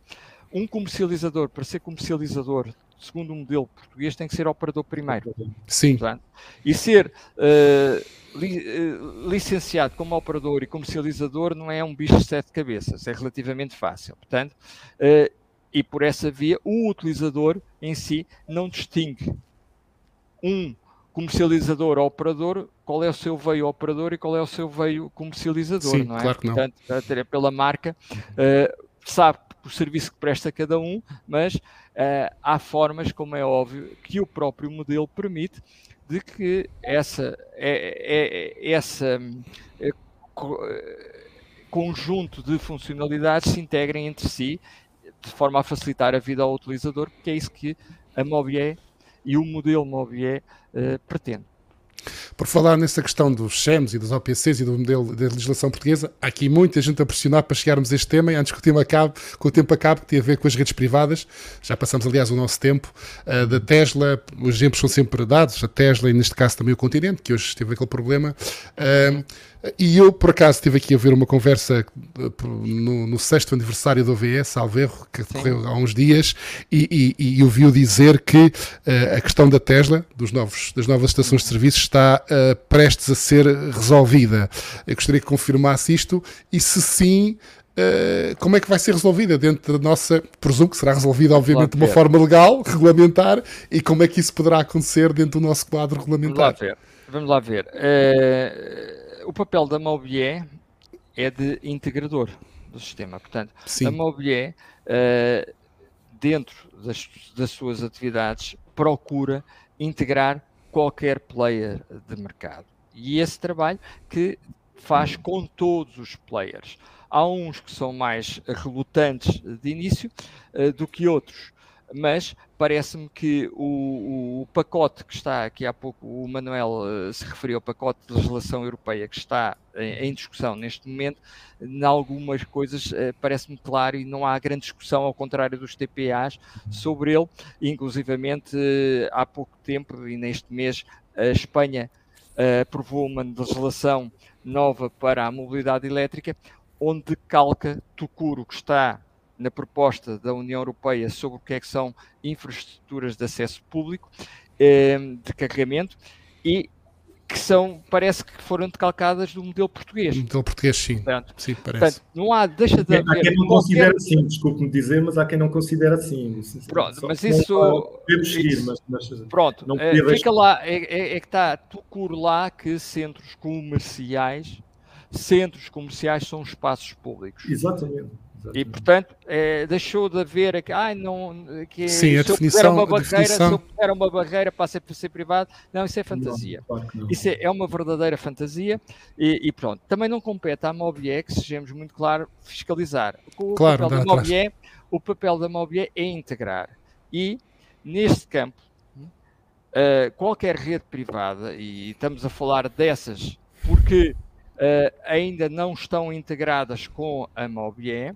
Um comercializador, para ser comercializador segundo o modelo português, tem que ser operador primeiro. Sim. Portanto, e ser uh, li, uh, licenciado como operador e comercializador não é um bicho de sete cabeças, é relativamente fácil. Portanto, uh, e por essa via, o utilizador em si não distingue um comercializador ou operador, qual é o seu veio operador e qual é o seu veio comercializador, Sim, não é? Claro que não. Portanto, pela marca, sabe o serviço que presta cada um, mas uh, há formas, como é óbvio, que o próprio modelo permite de que essa, é, é, é essa é, conjunto de funcionalidades se integrem entre si de forma a facilitar a vida ao utilizador, porque é isso que a Mobié e o modelo Mobié uh, pretende. Por falar nessa questão dos SHEMs e dos OPCs e do modelo da legislação portuguesa, há aqui muita gente a pressionar para chegarmos a este tema e antes que o tempo acabe, que o tempo acabe, que tem a ver com as redes privadas. Já passamos, aliás, o nosso tempo. Uh, da Tesla, os exemplos são sempre dados, a Tesla e neste caso também o Continente, que hoje teve aquele problema. Uh, e eu, por acaso, estive aqui a ver uma conversa eh, no, no sexto aniversário do OVS, Salverro, que ocorreu há uns dias, e, e, e ouviu dizer que uh, a questão da Tesla, dos novos, das novas estações de serviço, está uh, prestes a ser resolvida. Eu gostaria que confirmasse isto, e se sim, como é que vai ser resolvida dentro da nossa. Presumo que será resolvida, obviamente, de uma forma legal, regulamentar, e como é que isso poderá acontecer dentro do nosso quadro regulamentar? Vamos lá ver. Vamos lá ver. O papel da Mobié é de integrador do sistema. Portanto, Sim. a Mobié, uh, dentro das, das suas atividades, procura integrar qualquer player de mercado. E esse trabalho que faz com todos os players. Há uns que são mais relutantes de início uh, do que outros mas parece-me que o, o, pacote que está aqui há pouco, o Manuel uh, se referiu ao pacote de legislação europeia que está em, em discussão neste momento, em algumas coisas uh, parece-me claro e não há grande discussão, ao contrário dos TPAs, sobre ele. Inclusivamente, uh, há pouco tempo e neste mês, a Espanha aprovou uma legislação nova para a mobilidade elétrica, onde calca Tucuro, que está na proposta da União Europeia sobre o que é que são infraestruturas de acesso público ehm, de carregamento e que são, parece que foram decalcadas do modelo português. Do modelo português, sim. Portanto, sim, parece. Portanto, não há, deixa de haver... Há quem não qualquer... considera assim, desculpe-me dizer, mas há quem não considera assim. Pronto, mas isso... Podemos seguir, mas, mas... Pronto, não é, fica lá, é, é, é que está, tucur lá que centros comerciais, centros comerciais são espaços públicos. Exatamente. E portanto é, deixou de haver aqui, ah, não, que Sim, a definição, uma barreira, definição... se eu uma barreira para ser, para ser privado, não, isso é fantasia. Não, claro isso é, é, uma verdadeira fantasia e, e, pronto. Também não compete à Mobié, que sejamos muito claros, fiscalizar. O, claro, papel da Mobié, o papel da Mobié é integrar. E neste campo, uh, qualquer rede privada, e estamos a falar dessas porque uh, ainda não estão integradas com a Mobié,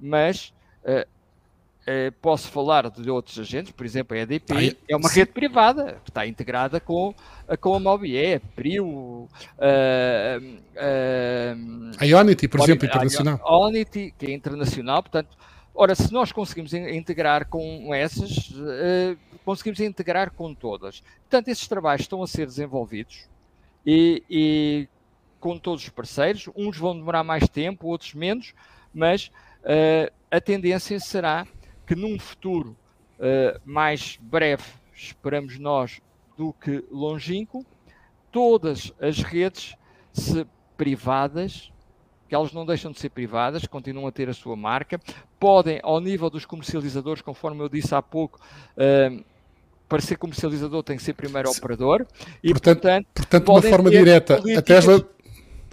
mas uh, uh, posso falar de outros agentes, por exemplo, a EDP Ai, é uma sim. rede privada, que está integrada com, com a Mobié, a PRIO, uh, a Ionity, por exemplo, internacional. A Ionity, que é internacional, portanto, ora, se nós conseguimos integrar com essas, conseguimos integrar com todas. Portanto, esses trabalhos estão a ser desenvolvidos e, e com todos os parceiros, uns vão demorar mais tempo, outros menos, mas uh, a tendência será que num futuro uh, mais breve, esperamos nós, do que longínquo, todas as redes se privadas, que elas não deixam de ser privadas, continuam a ter a sua marca, podem, ao nível dos comercializadores, conforme eu disse há pouco, uh, para ser comercializador tem que ser primeiro operador e portanto, portanto, portanto de uma forma direta a Tesla,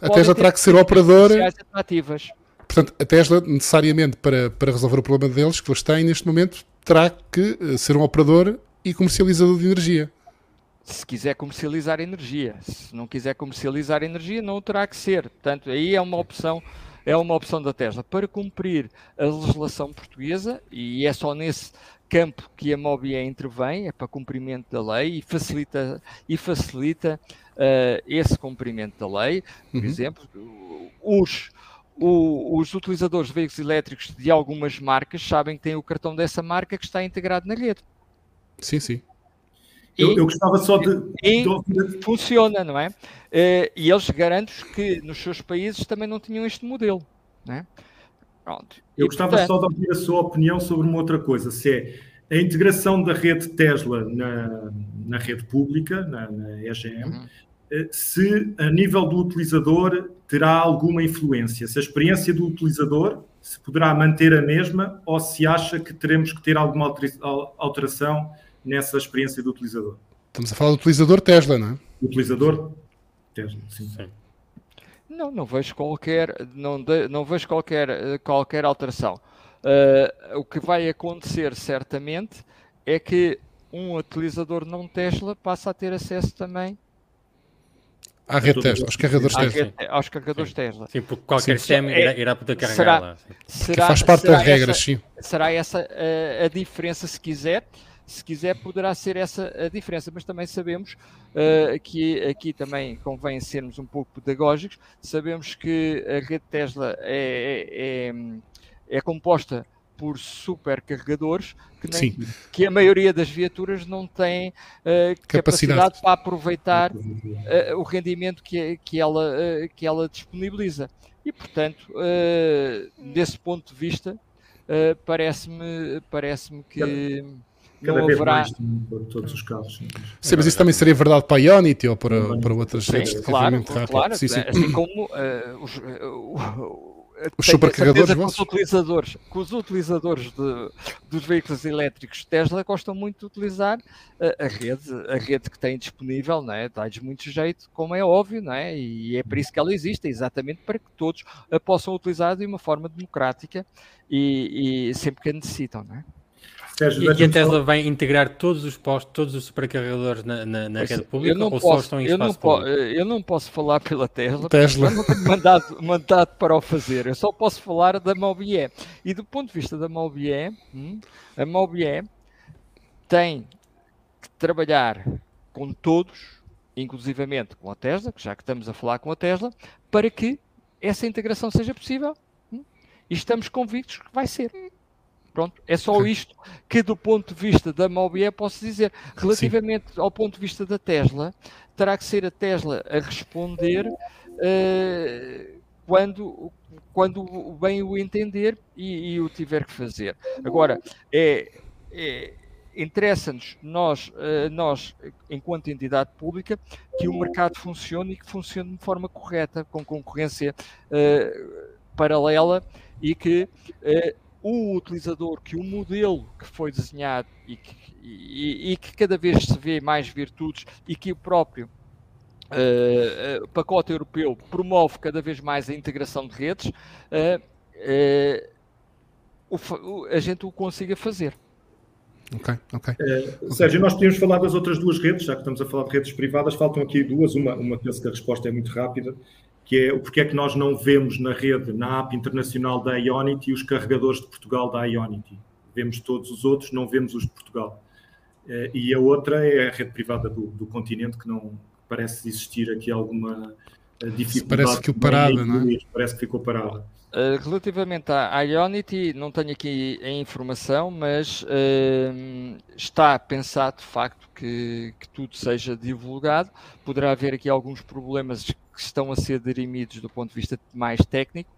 a Tesla terá que ser operador atrativas. Portanto, a Tesla, necessariamente, para, para resolver o problema deles que eles têm neste momento, terá que eh, ser um operador e comercializador de energia. Se quiser comercializar energia. Se não quiser comercializar energia, não terá que ser. Portanto, aí é uma opção é uma opção da Tesla para cumprir a legislação portuguesa e é só nesse campo que a Mobia intervém, é para cumprimento da lei e facilita, e facilita uh, esse cumprimento da lei. Por uhum. exemplo, os, o, os utilizadores de veículos elétricos de algumas marcas sabem que têm o cartão dessa marca que está integrado na rede. Sim, sim. E, eu, eu, gostava só de, e de... Funciona, não é? Uh, e eles garantem que nos seus países também não tinham este modelo. Não é? Pronto. Eu e, gostava portanto... só de ouvir a sua opinião sobre uma outra coisa, se é a integração da rede Tesla na, na rede pública, na, na EGM, uhum. Eh, se a nível do utilizador terá alguma influência, se a experiência do utilizador se poderá manter a mesma ou se acha que teremos que ter alguma alteração nessa experiência do utilizador. Estamos a falar do utilizador Tesla, não é? Utilizador Tesla, sim. sim. Não, não vejo qualquer, não, de, não vejo qualquer, qualquer alteração. Uh, o que vai acontecer certamente é que um utilizador não Tesla passa a ter acesso também à rede Tesla, aos carregadores Tesla. Rede, aos carregadores sim. Tesla. Sim, porque qualquer sistema irá, irá, poder carregar será, lá. Será, faz parte das regras, sim. Será essa a, a, diferença se quiser. Se quiser, poderá ser essa a diferença, mas também sabemos uh, que aqui também convém sermos um pouco pedagógicos. Sabemos que a rede Tesla é, é, é, é composta por supercarregadores que, nem, que, a maioria das viaturas não tem uh, capacidade. capacidade. para aproveitar uh, o rendimento que, que, ela, uh, que ela disponibiliza. E, portanto, desse ponto de vista, parece-me parece que. Cada não haverá... mais para todos os carros. Sim, mas isso também seria verdade para a Ionity ou para, para outras redes claro, claro, sim, sim. Assim como os, os supercarregadores que os utilizadores, que os utilizadores de, dos veículos elétricos Tesla gostam muito de utilizar a, a rede, a rede que têm disponível, não é? dá-lhes muito jeito, como é óbvio, não é? e é por isso que ela existe, exatamente para que todos a possam utilizar de uma forma democrática e, e sempre que a necessitam. Não é? Sérgio, e, a Tesla vai integrar todos os postos, todos os supercarregadores na, na, na rede pública ou posso, só estão em eu espaço não público? Eu não posso falar pela Tesla, Tesla. eu não tenho mandado, mandado para o fazer. Eu só posso falar da Mobie. E do ponto de vista da Mobie, hum, a Mobie tem que trabalhar com todos, inclusivamente com a Tesla, já que estamos a falar com a Tesla, para que essa integração seja possível. Hum, e estamos convictos que vai ser. Pronto, é só isto que do ponto de vista da Mobie posso dizer. Relativamente Sim. ao ponto de vista da Tesla, terá que ser a Tesla a responder uh, quando, quando bem o entender e, e, o tiver que fazer. Agora, é, é interessa-nos, nós, uh, nós, enquanto entidade pública, que o mercado funcione e que funcione de forma correta, com concorrência uh, paralela e que uh, o utilizador que o modelo que foi desenhado e que, e, e que cada vez se vê mais virtudes e que o próprio uh, uh, pacote europeu promove cada vez mais a integração de redes, uh, o, a gente o consiga fazer. Ok, ok. Sérgio, nós podíamos falar das outras duas redes, já que estamos a falar de redes privadas, faltam aqui duas, uma, uma penso que a resposta é muito rápida, que é o porquê é que nós não vemos na rede, na app internacional da Ionity, os carregadores de Portugal da Ionity. Vemos todos os outros, não vemos os de Portugal. Eh, e a outra é a rede privada do, do continente, que não parece existir aqui alguma eh, dificuldade. Parece que o parada, não é? Parece que ficou parada. Uh, relativamente à Ionity, não tenho aqui a informação, mas uh, está pensado de facto que, que, tudo seja divulgado. Poderá haver aqui alguns problemas que estão a ser dirimidos do ponto de vista mais técnico,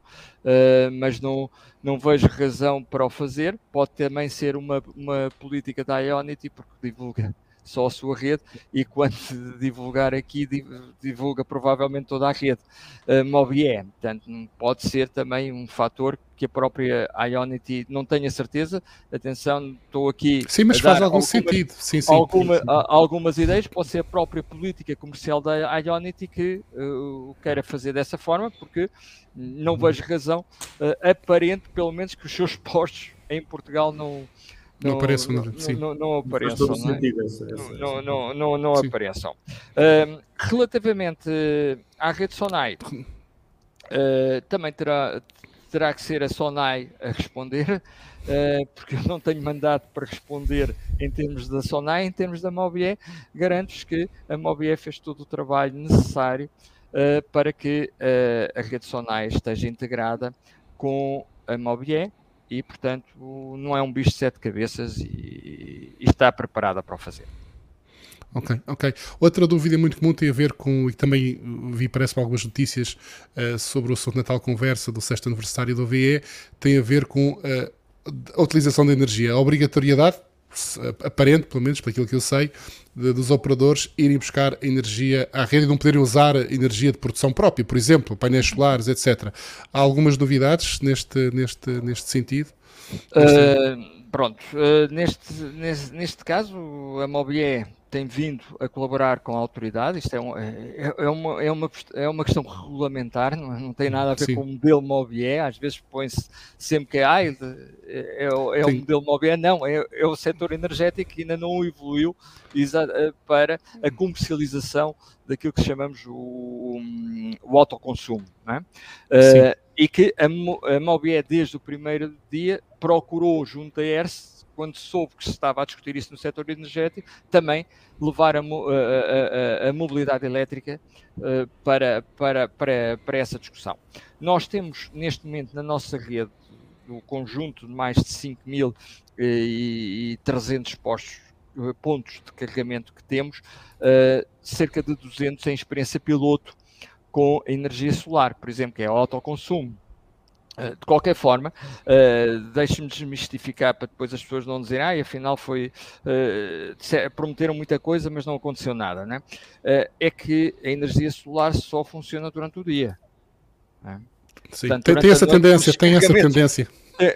uh, mas não, não vejo razão para o fazer. Pode também ser uma, uma política da Ionity, porque divulga só a sua rede e quando divulgar aqui, divulga provavelmente toda a rede uh, Mobie. Portanto, pode ser também um fator que a própria Ionity não tenha certeza. Atenção, estou aqui. Sim, mas faz algum algumas, sentido. Sim, sim. Alguma, sim, algumas ideias, pode ser a própria política comercial da Ionity que uh, queira fazer dessa forma, porque não uhum. vejo razão uh, aparente, pelo menos, que os seus postos em Portugal não não, apareçam, não, sim. Não, não apareçam. Não, não, não, não, apareçam. Uh, relativamente à rede Sonai, uh, também terá, terá que ser a Sonai a responder, uh, porque eu não tenho mandato para responder em termos da Sonai, em termos da Mobie, garanto-vos que a Mobie fez todo o trabalho necessário uh, para que uh, a rede Sonai esteja integrada com a Mobié e, portanto, não é um bicho de sete cabeças e, e está preparada para o fazer. Ok, ok. Outra dúvida muito comum tem a ver com, e também vi, parece algumas notícias uh, sobre o assunto Natal Conversa do sexto aniversário do VE, tem a ver com uh, a utilização da energia, a obrigatoriedade, aparente, pelo menos, para aquilo que eu sei, de, dos operadores irem buscar energia à rede e não poderem usar energia de produção própria, por exemplo, painéis solares, etc. Há algumas novidades neste, neste, neste sentido? Uh, pronto, uh, neste, neste, neste caso, a Mobilier tem vindo a colaborar com a autoridade. Isto é, um, é, é, uma, é, uma, é uma questão regulamentar, não, não tem nada a ver Sim. com o modelo Mobier. Às vezes põe-se sempre que ah, é, é, é o modelo Mobier. Não, é, é o setor energético que ainda não evoluiu eh, para a comercialização daquilo que chamamos o, o autoconsumo. Não é? uh, e que a, a desde o primeiro dia, procurou junto à ERS quando soube que se estava a discutir isso no setor energético, também levar a, a, a, a mobilidade elétrica uh, para, para, para, para essa discussão. Nós temos neste momento na nossa rede, no conjunto de mais de 5.300 postos, uh, pontos de carregamento que temos, cerca de 200 em experiência piloto com energia solar, por exemplo, que é o autoconsumo eh, de qualquer forma, uh, deixe-me desmistificar para depois as pessoas não dizerem, ah, afinal foi, uh, prometeram muita coisa, mas não aconteceu nada, né? Uh, é que a energia solar só funciona durante o dia. Né? Sim, Portanto, tem, tem essa tendência, tem essa tendência.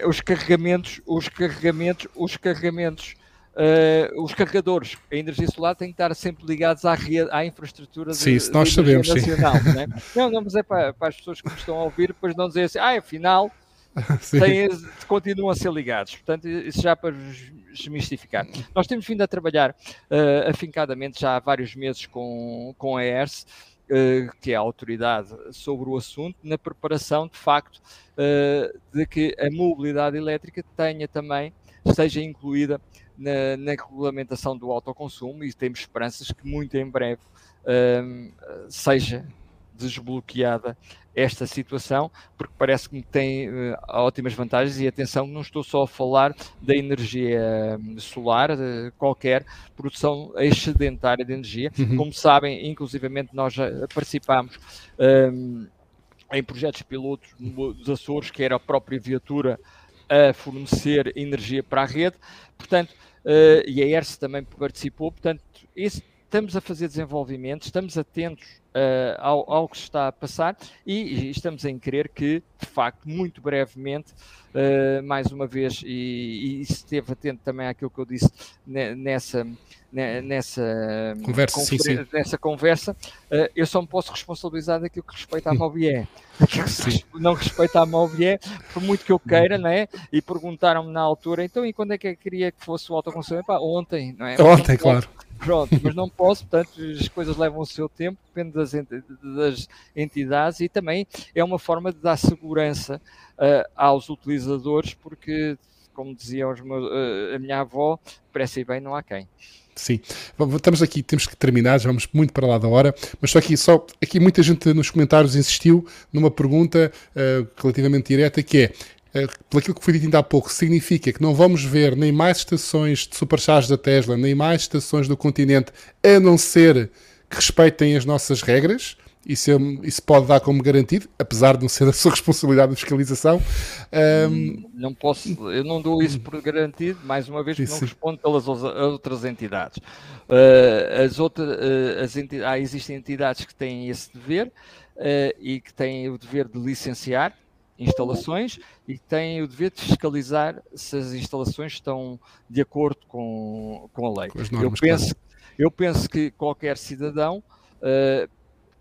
Os carregamentos, os carregamentos, os carregamentos Uh, os carregadores, a energia solar tem que estar sempre ligados à, rede, à infraestrutura sim, de, nós sabemos, nacional. Sim. Né? Não, não, mas é para, para, as pessoas que me estão a ouvir, depois não dizer assim, ah, afinal, têm, continuam a ser ligados. Portanto, isso já para desmistificar. Nós temos vindo a trabalhar uh, afincadamente já há vários meses com, com a ERS, uh, que é a autoridade sobre o assunto, na preparação, de facto, de que a mobilidade elétrica tenha também, seja incluída na, na, regulamentação do autoconsumo e temos esperanças que muito em breve um, seja desbloqueada esta situação, porque parece que tem uh, ótimas vantagens e atenção, não estou só a falar da energia hum, solar, de qualquer produção excedentária de energia. Uhum. Como sabem, inclusivamente nós já participámos um, em projetos pilotos dos Açores, que era a própria viatura a fornecer energia para a rede. Portanto, uh, e a ERS também participou. Portanto, isso, estamos a fazer desenvolvimento, estamos atentos uh, ao, ao, que está a passar e, e, estamos em crer que, de facto, muito brevemente, uh, mais uma vez, e, e esteve atento também àquilo que eu disse nessa nessa conversa, sim, sim. nessa conversa uh, eu só me posso responsabilizar daquilo que respeita. Aquilo que não respeita à Mobier, por muito que eu queira, não é? E perguntaram-me na altura, então, e quando é que eu queria que fosse o autoconsumo? Ontem, não é? Ontem, claro. Pronto, mas não posso, portanto, as coisas levam o seu tempo, depende das, das entidades e também é uma forma de dar segurança uh, aos utilizadores, porque, como dizia meus, uh, a minha avó, parece e bem não há quem. Sim, estamos aqui, temos que terminar, já vamos muito para lá da hora, mas só aqui, só aqui muita gente nos comentários insistiu numa pergunta uh, relativamente direta que é uh, pelo que foi dito ainda há pouco, significa que não vamos ver nem mais estações de supercharge da Tesla, nem mais estações do continente, a não ser que respeitem as nossas regras, isso, é, isso pode dar como garantido, apesar de não ser a sua responsabilidade de fiscalização. Um... Não posso, eu não dou isso por garantido, mais uma vez, porque não respondo pelas outras entidades. Uh, as outras, uh, as entidades, ah, existem entidades que têm esse dever uh, e que têm o dever de licenciar instalações e que têm o dever de fiscalizar se as instalações estão de acordo com, com a lei. Com normas, eu, penso, claro. eu penso que qualquer cidadão uh,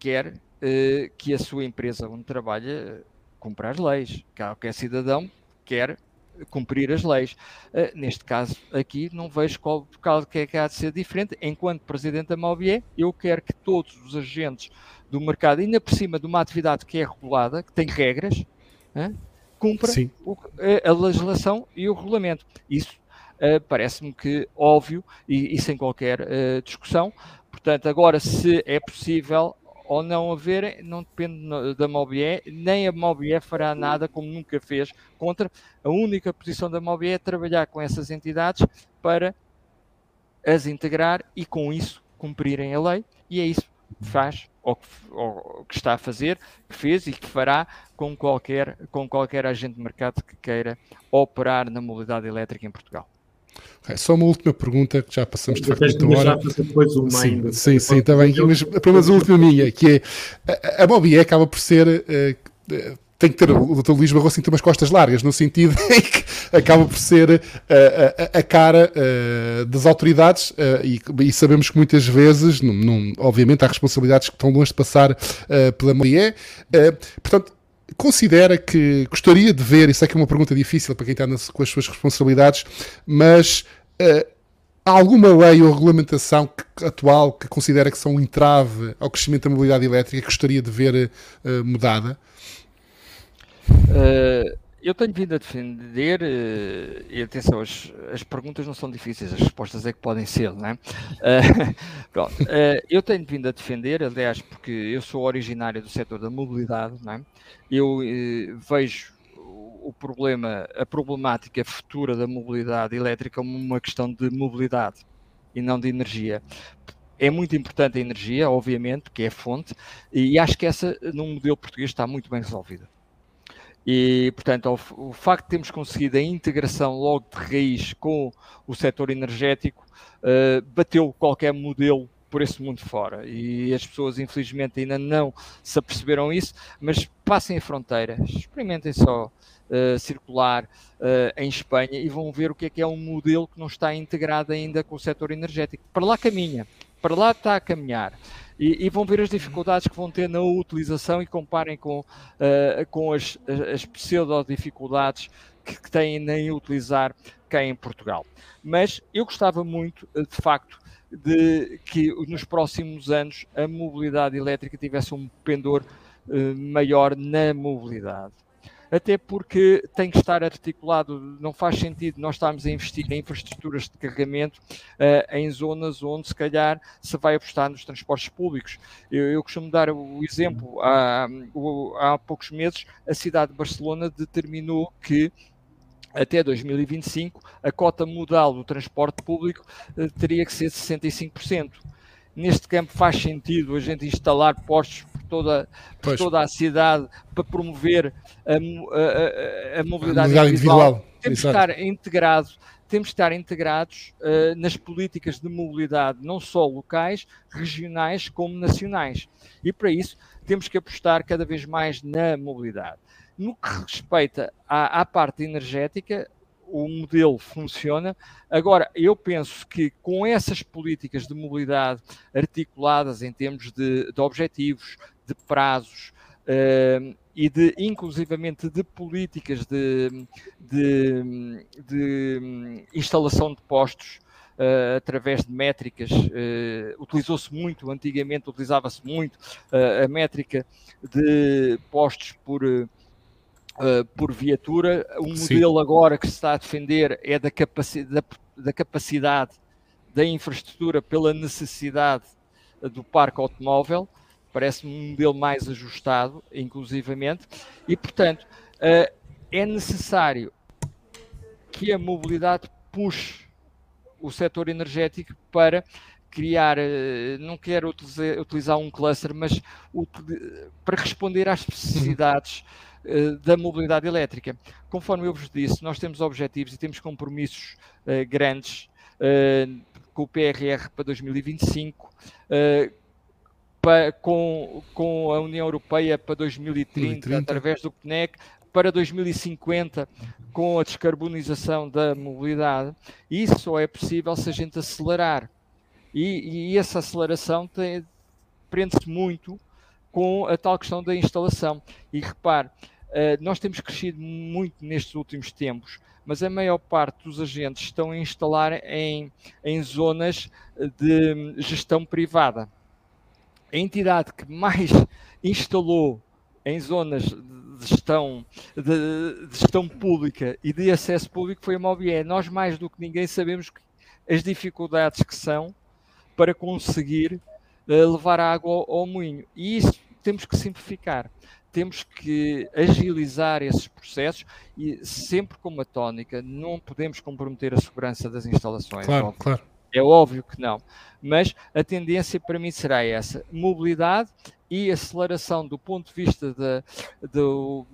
quer uh, que a sua empresa onde trabalha cumpra as leis. Qualquer cidadão quer cumprir as leis. Uh, neste caso aqui não vejo qual qual que é que há de ser diferente. Enquanto Presidente da Malvier, eu quero que todos os agentes do mercado, ainda por cima de uma atividade que é regulada, que tem regras, uh, cumpra o, a legislação e o regulamento. Isso uh, parece-me que óbvio e, e sem qualquer discussão. Portanto, agora se é possível ou não haver, não depende da Mobié, nem a Mobié fará nada como nunca fez contra. A única posição da Mobié é trabalhar com essas entidades para as integrar e com isso cumprirem a lei, e é isso que faz ou que, ou que, está a fazer, que fez e que fará com qualquer, com qualquer agente de mercado que queira operar na mobilidade elétrica em Portugal. Okay, só uma última pergunta, que já passamos de facto uma hora. Sim, sim, sim, está bem. Mas apenas a última minha, que é a, a Mobi acaba por ser. Uh, tem que ter o Dr. Luís Barroso tem umas costas largas, no sentido em que acaba por ser uh, a, a, cara uh, das autoridades uh, e, e, sabemos que muitas vezes, num, num, obviamente, há responsabilidades que estão longe de passar pela Mobi portanto, considera que gostaria de ver, isso é que é uma pergunta difícil para quem está nas, com as suas responsabilidades, mas uh, há alguma lei ou regulamentação que, atual que considera que são um entrave ao crescimento da mobilidade elétrica que gostaria de ver uh, mudada? Uh, eu tenho vindo a defender, e atenção, as, as, perguntas não são difíceis, as respostas é que podem ser, não é? Pronto, eu tenho vindo a defender, aliás, porque eu sou originário do setor da mobilidade, não é? Eu vejo o problema, a problemática futura da mobilidade elétrica como uma questão de mobilidade e não de energia. É muito importante a energia, obviamente, que é a fonte, e acho que essa, num modelo português, está muito bem resolvida. E, portanto, o, o, facto de termos conseguido a integração logo de raiz com o setor energético uh, bateu qualquer modelo por esse mundo fora. E as pessoas, infelizmente, ainda não se aperceberam isso, mas passem a fronteira, experimentem só uh, circular uh, em Espanha e vão ver o que é que é um modelo que não está integrado ainda com o setor energético. Para lá caminha, para lá está a caminhar e, e, vão ver as dificuldades que vão ter na utilização e comparem com, uh, com as, as pseudo-dificuldades que, que têm em utilizar cá em Portugal. Mas eu gostava muito, de facto, de que nos próximos anos a mobilidade elétrica tivesse um pendor uh, maior na mobilidade até porque tem que estar articulado, não faz sentido nós estarmos a investir em infraestruturas de carregamento uh, em zonas onde se calhar se vai apostar nos transportes públicos. Eu, eu costumo dar o exemplo, há, há poucos meses a cidade de Barcelona determinou que até 2025 a cota modal do transporte público uh, teria que ser de 65% neste campo faz sentido a gente instalar postos por toda, por toda a cidade para promover a, a, a, mobilidade, individual. individual. Temos que estar integrado, temos que estar integrados uh, nas políticas de mobilidade, não só locais, regionais, como nacionais. E para isso temos que apostar cada vez mais na mobilidade. No que respeita à, à parte energética, o modelo funciona. Agora, eu penso que com essas políticas de mobilidade articuladas em termos de, de objetivos, de prazos uh, e de, inclusivamente, de políticas de, de, de instalação de postos Uh, através de métricas, uh, utilizou-se muito, antigamente utilizava-se muito uh, a métrica de postos por, uh, por viatura. O Sim. modelo agora que se está a defender é da, capaci da, da capacidade da infraestrutura pela necessidade do parque automóvel. Parece-me um modelo mais ajustado, inclusivamente, e portanto uh, é necessário que a mobilidade puxe o setor energético para criar, eh, não quero utilizar, um cluster, mas para responder às necessidades eh, da mobilidade elétrica. Conforme eu vos disse, nós temos objetivos e temos compromissos uh, grandes uh, com o PRR para 2025, para, com, com a União Europeia para 2030, 2030, através do PNEC, para 2050 com a descarbonização da mobilidade. Isso só é possível se a gente acelerar. E, e essa aceleração prende-se muito com a tal questão da instalação. E repare, nós temos crescido muito nestes últimos tempos, mas a maior parte dos agentes estão a instalar em, em zonas de gestão privada. A entidade que mais instalou em zonas de gestão, de, de gestão pública e de acesso público foi a Mobié. Nós, mais do que ninguém, sabemos que as dificuldades que são para conseguir levar a água ao, ao moinho. E isso temos que simplificar temos que agilizar esses processos e sempre com uma tónica, não podemos comprometer a segurança das instalações. Claro, óbvio. claro. É óbvio que não. Mas a tendência para mim será essa: mobilidade e aceleração do ponto de vista de, de,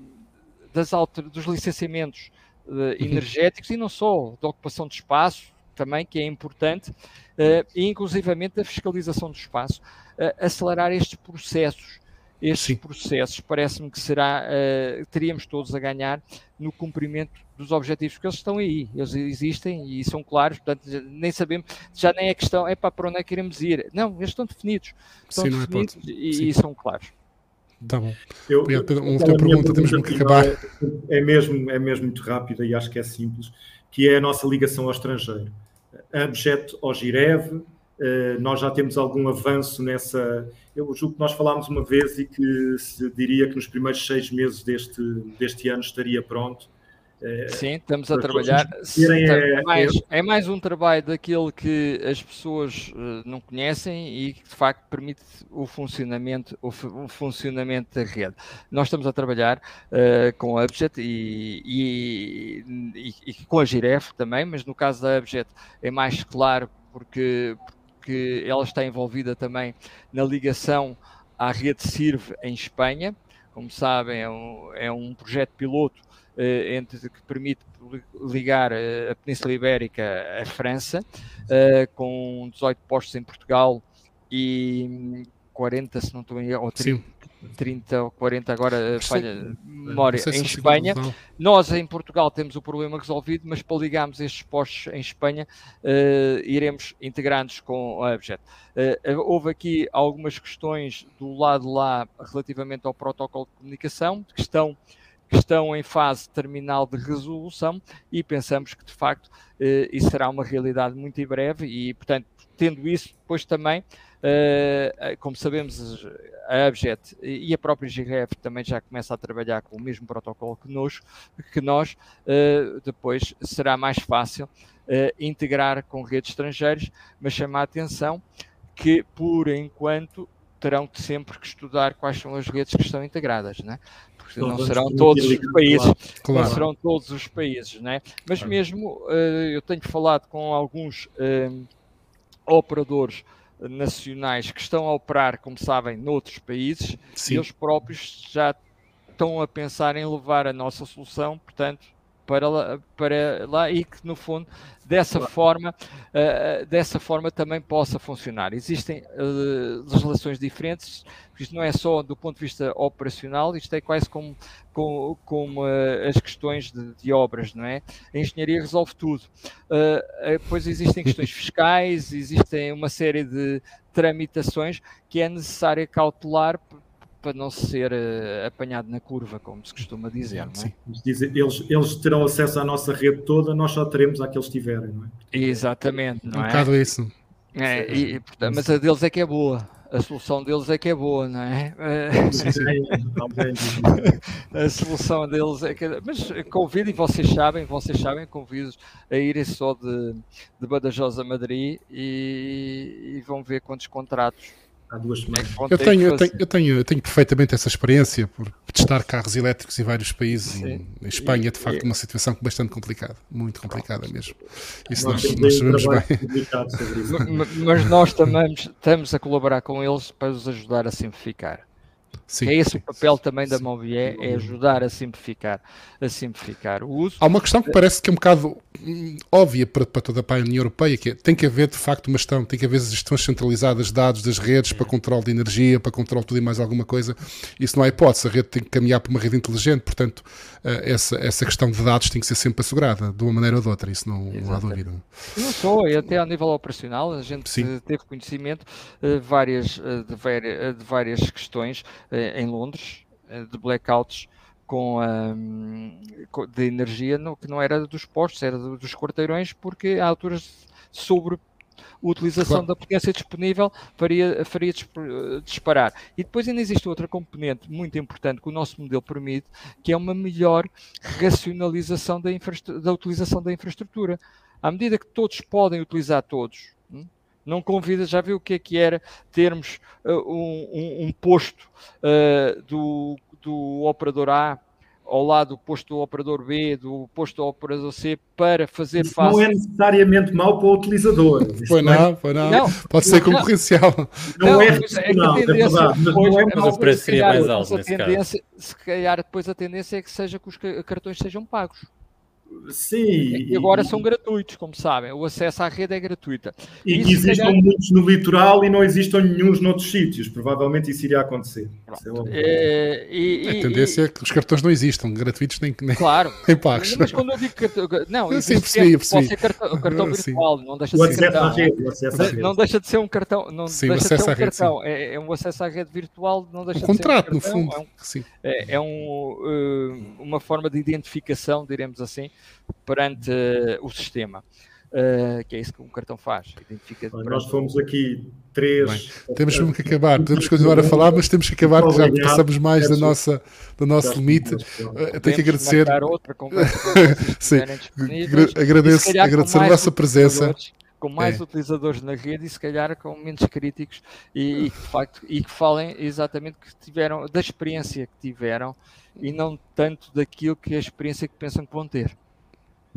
das alter, dos licenciamentos uh, energéticos e não só, da ocupação de espaço também, que é importante, uh, e inclusivamente a fiscalização do espaço, uh, acelerar estes processos estes Sim. processos parece-me que será uh, teríamos todos a ganhar no cumprimento dos objetivos que eles estão aí, eles existem e são claros, portanto nem sabemos, já nem é questão, é para onde é que queremos ir, não, eles estão definidos, estão Sim, é definidos é e, e, são claros. Tá bom. Eu, uma última pergunta, temos que acabar. É, é, mesmo, é mesmo muito rápida e acho que é simples, que é a nossa ligação ao estrangeiro. Abjeto ao Girev, eh, nós já temos algum avanço nessa. Eu julgo que nós falámos uma vez e que se diria que nos primeiros seis meses deste, deste ano estaria pronto. Eh, Sim, estamos a trabalhar. É, mais, é mais um trabalho daquele que as pessoas não conhecem e que de facto permite o funcionamento, o funcionamento da rede. Nós estamos a trabalhar uh, com a Abjet e, e, e, e, com a Giref também, mas no caso da Abjet é mais claro porque, porque ela está envolvida também na ligação à rede CIRV em Espanha. Como sabem, é um, é um projeto piloto eh, entre, que permite ligar eh, a Península Ibérica à França, eh, com 18 postos em Portugal e 40, se não estou em ou 30, 30 ou 40 agora falha memória em Espanha. Nós em Portugal temos o problema resolvido, mas para ligarmos estes postos em Espanha uh, iremos integrar-nos com a Abjet. Uh, houve aqui algumas questões do lado lá relativamente ao protocolo de comunicação que estão que estão em fase terminal de resolução e pensamos que de facto isso será uma realidade muito em breve e portanto tendo isso depois também como sabemos, a Abjet e a própria GRF também já começa a trabalhar com o mesmo protocolo que nós, que nós uh, depois será mais fácil uh, integrar com redes estrangeiras, mas chama a atenção que, por enquanto, terão que sempre que estudar quais são as redes que estão integradas, né? porque não serão todos os países, claro. não serão todos os países, né? Mas mesmo eu tenho falado com alguns operadores nacionais que estão a operar, como sabem, noutros países, Sim. eles próprios já estão a pensar em levar a nossa solução, portanto, para lá, para lá e que no fundo dessa forma uh, dessa forma também possa funcionar. Existem uh, legislações diferentes isto não é só do ponto de vista operacional isto é quase como como, como uh, as questões de, de, obras não é? A engenharia resolve tudo. Depois existem questões fiscais existem uma série de tramitações que é necessária cautelar para não ser uh, apanhado na curva, como se costuma dizer. Não é? eles, eles terão acesso à nossa rede toda, nós só teremos àqueles que tiverem, não é? Exatamente. Não um é? bocado isso. É, e, portanto, mas a deles é que é boa. A solução deles é que é boa, não é? a solução deles é que é... Mas convido, e vocês sabem, vocês sabem, convido a irem só de, de Badajoz a Madrid e, e vão ver quantos contratos há duas semanas. Eu tenho, eu tenho, eu tenho, eu tenho perfeitamente essa experiência por testar carros elétricos em vários países. Em, em, Espanha, é de facto, uma situação bastante complicada, muito complicada mesmo. Isso nós, nós, nós sabemos bem. Mas nós também estamos a colaborar com eles para os ajudar a simplificar. Sim, é esse sim, o papel sim, também da Mobié, é ajudar a simplificar, a simplificar o uso. Há uma questão que parece que é um bocado hum, óbvia para, para toda a União Europeia, que é, tem que haver de facto uma gestão, tem que haver gestões centralizadas de dados das redes para controle de energia, para controle de tudo e mais alguma coisa. Isso não é hipótese, a rede tem que caminhar para uma rede inteligente, portanto, essa, essa questão de dados tem que ser sempre assegurada, de uma maneira ou de outra, isso não, não há dúvida. Não só, e até a nível operacional, a gente teve conhecimento uh, várias, uh, de, várias, de várias questões em Londres, eh, de blackouts com, um, de energia no, que não era dos postos, era dos quarteirões, porque há alturas sobre utilização claro. da potência disponível faria, faria disparar. E depois ainda existe outra componente muito importante que o nosso modelo permite, que é uma melhor racionalização da, da utilização da infraestrutura. À medida que todos podem utilizar todos, hum, Não convida, já viu o que é que era termos uh, um, um, um, posto uh, do, do operador A ao lado do posto do operador B, do posto do operador C, para fazer Isso face. Não é necessariamente mau para o utilizador. Foi não, foi não. não. Pode ser concorrencial. Não, não é, é, não, é verdade, mas depois, não é mas o preço seria mais alto nesse caso. Se calhar depois a tendência é que seja que os cartões sejam pagos. Sim. E agora são gratuitos, como sabem. O acesso à rede é gratuita. E que existam calhar... muitos no litoral e não existam nenhum noutros sítios. Provavelmente isso iria acontecer. É, e, e, a tendência e... é que os cartões não existam, gratuitos nem, nem, claro. nem pagos. Mas quando eu digo cartão, não, sim, percebi, percebi. pode ser cartão, cartão virtual, não deixa de ser cartão. Rede, não deixa de ser um cartão, não sim, deixa de ser um rede, cartão. É, é, um acesso à rede virtual, não deixa um de contrato, ser um contrato, no fundo. É, um, sim. é, é um, uh, uma forma de identificação, diremos assim, perante uh, o sistema. Uh, que é isso que um cartão faz. Identifica nós fomos aqui três. Bem, temos que acabar, podemos continuar a falar, mas temos que acabar, que já passamos mais da nossa, do nosso limite. Uh, tenho que agradecer. Outra Sim, agradeço, agradecer a nossa presença com mais é. utilizadores na rede e se calhar com menos críticos e, e, de facto e que falem exatamente que tiveram da experiência que tiveram e não tanto daquilo que a experiência que pensam que vão ter.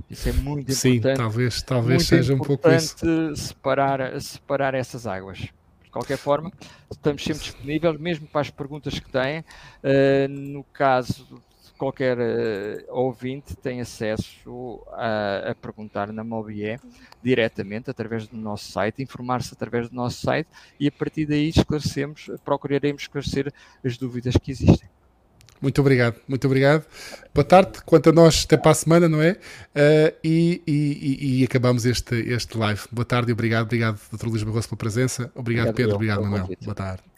Isso é muito importante. Sim, talvez, talvez seja um pouco isso. Separar, separar essas águas. De qualquer forma, estamos sempre disponíveis, mesmo para as perguntas que têm. Uh, no caso de qualquer uh, ouvinte, tem acesso a, a perguntar na Mobie diretamente através do nosso site, informar-se através do nosso site e a partir daí esclarecemos, procuraremos esclarecer as dúvidas que existem. Muito obrigado, muito obrigado. Boa tarde. Quanto a nós, até para a semana, não é? Uh, e, e, e, acabamos este, este live. Boa tarde e obrigado. Obrigado, Dr. Luís Barroso, pela presença. Obrigado, obrigado Pedro. Obrigado, Manuel. Boa tarde.